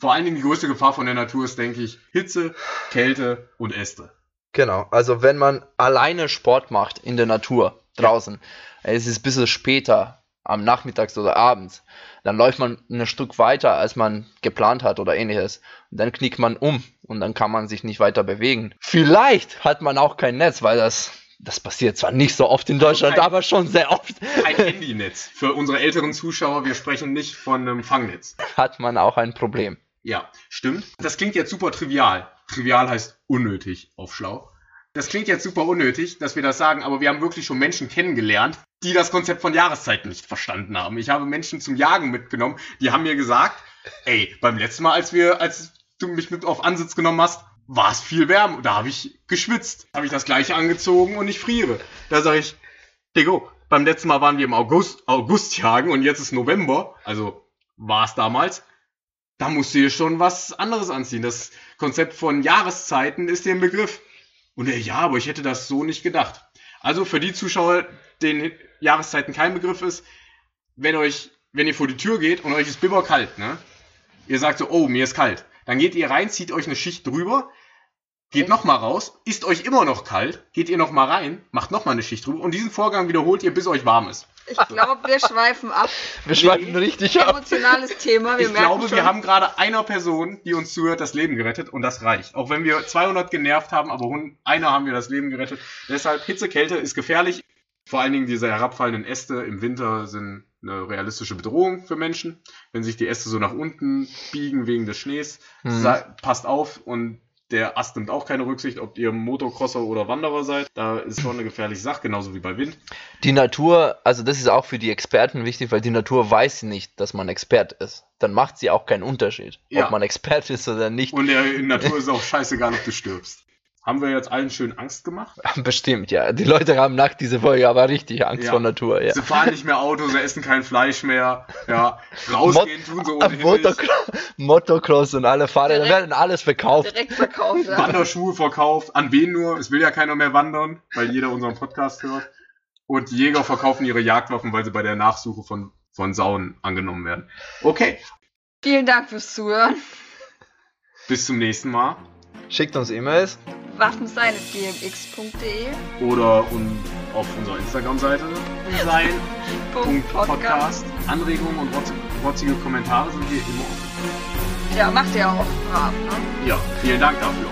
Vor allen Dingen die größte Gefahr von der Natur ist, denke ich, Hitze, Kälte und Äste. Genau, also wenn man alleine Sport macht in der Natur draußen, es ist ein bisschen später, am Nachmittags oder abends, dann läuft man ein Stück weiter, als man geplant hat oder ähnliches. Und dann knickt man um und dann kann man sich nicht weiter bewegen. Vielleicht hat man auch kein Netz, weil das, das passiert zwar nicht so oft in Deutschland, kein- aber schon sehr oft Ein Handynetz. Für unsere älteren Zuschauer, wir sprechen nicht von einem Fangnetz. hat man auch ein Problem. Ja, stimmt. Das klingt jetzt super trivial. Trivial heißt unnötig auf schlau. Das klingt jetzt super unnötig, dass wir das sagen, aber wir haben wirklich schon Menschen kennengelernt, die das Konzept von Jahreszeiten nicht verstanden haben. Ich habe Menschen zum Jagen mitgenommen, die haben mir gesagt, ey, beim letzten Mal, als wir, als du mich mit auf Ansitz genommen hast, war es viel wärmer. Da habe ich geschwitzt. Habe ich das gleiche angezogen und ich friere. Da sage ich, Diggo, beim letzten Mal waren wir im August, August jagen und jetzt ist November, also war es damals. Da musst du dir schon was anderes anziehen. Das Konzept von Jahreszeiten ist dir ein Begriff. Und er, ja, aber ich hätte das so nicht gedacht. Also für die Zuschauer, denen Jahreszeiten kein Begriff ist, wenn euch, wenn ihr vor die Tür geht und euch ist bibber kalt, ne? Ihr sagt so, oh, mir ist kalt. Dann geht ihr rein, zieht euch eine Schicht drüber, geht nochmal raus, ist euch immer noch kalt, geht ihr nochmal rein, macht nochmal eine Schicht drüber und diesen Vorgang wiederholt ihr, bis euch warm ist. Ich glaube, wir schweifen ab. Wir schweifen richtig ab. Emotionales Thema. Wir ich glaube, schon. wir haben gerade einer Person, die uns zuhört, das Leben gerettet und das reicht. Auch wenn wir 200 genervt haben, aber einer haben wir das Leben gerettet. Deshalb Hitze, Kälte ist gefährlich. Vor allen Dingen diese herabfallenden Äste im Winter sind eine realistische Bedrohung für Menschen. Wenn sich die Äste so nach unten biegen wegen des Schnees, sa- passt auf und der Ast nimmt auch keine Rücksicht, ob ihr Motocrosser oder Wanderer seid. Da ist schon eine gefährliche Sache, genauso wie bei Wind. Die Natur, also das ist auch für die Experten wichtig, weil die Natur weiß nicht, dass man Expert ist. Dann macht sie auch keinen Unterschied, Ja. ob man Expert ist oder nicht. Und der in der Natur ist auch scheißegal, ob du stirbst. Haben wir jetzt allen schön Angst gemacht? Bestimmt, ja. Die Leute haben nach dieser Folge aber richtig Angst Ja. vor Natur, ja. Sie fahren nicht mehr Auto, sie essen kein Fleisch mehr. Ja, rausgehen tun sie ohnehin. Motocross, Motocross und alle Fahrräder Direkt- werden alles verkauft. direkt verkauft. Ja. Wanderschuhe verkauft. An wen nur? Es will ja keiner mehr wandern, weil jeder unseren Podcast hört. Und die Jäger verkaufen ihre Jagdwaffen, weil sie bei der Nachsuche von, von Sauen angenommen werden. Okay, Vielen Dank fürs Zuhören. bis zum nächsten Mal. Schickt uns E-Mails. Waffensein.gmx.de Oder un auf unserer Instagram-Seite sein. Punkt Podcast. Anregungen und rotz- rotzige Kommentare sind hier immer offen. Ja, macht ihr auch brav, ne? Ja, vielen Dank dafür.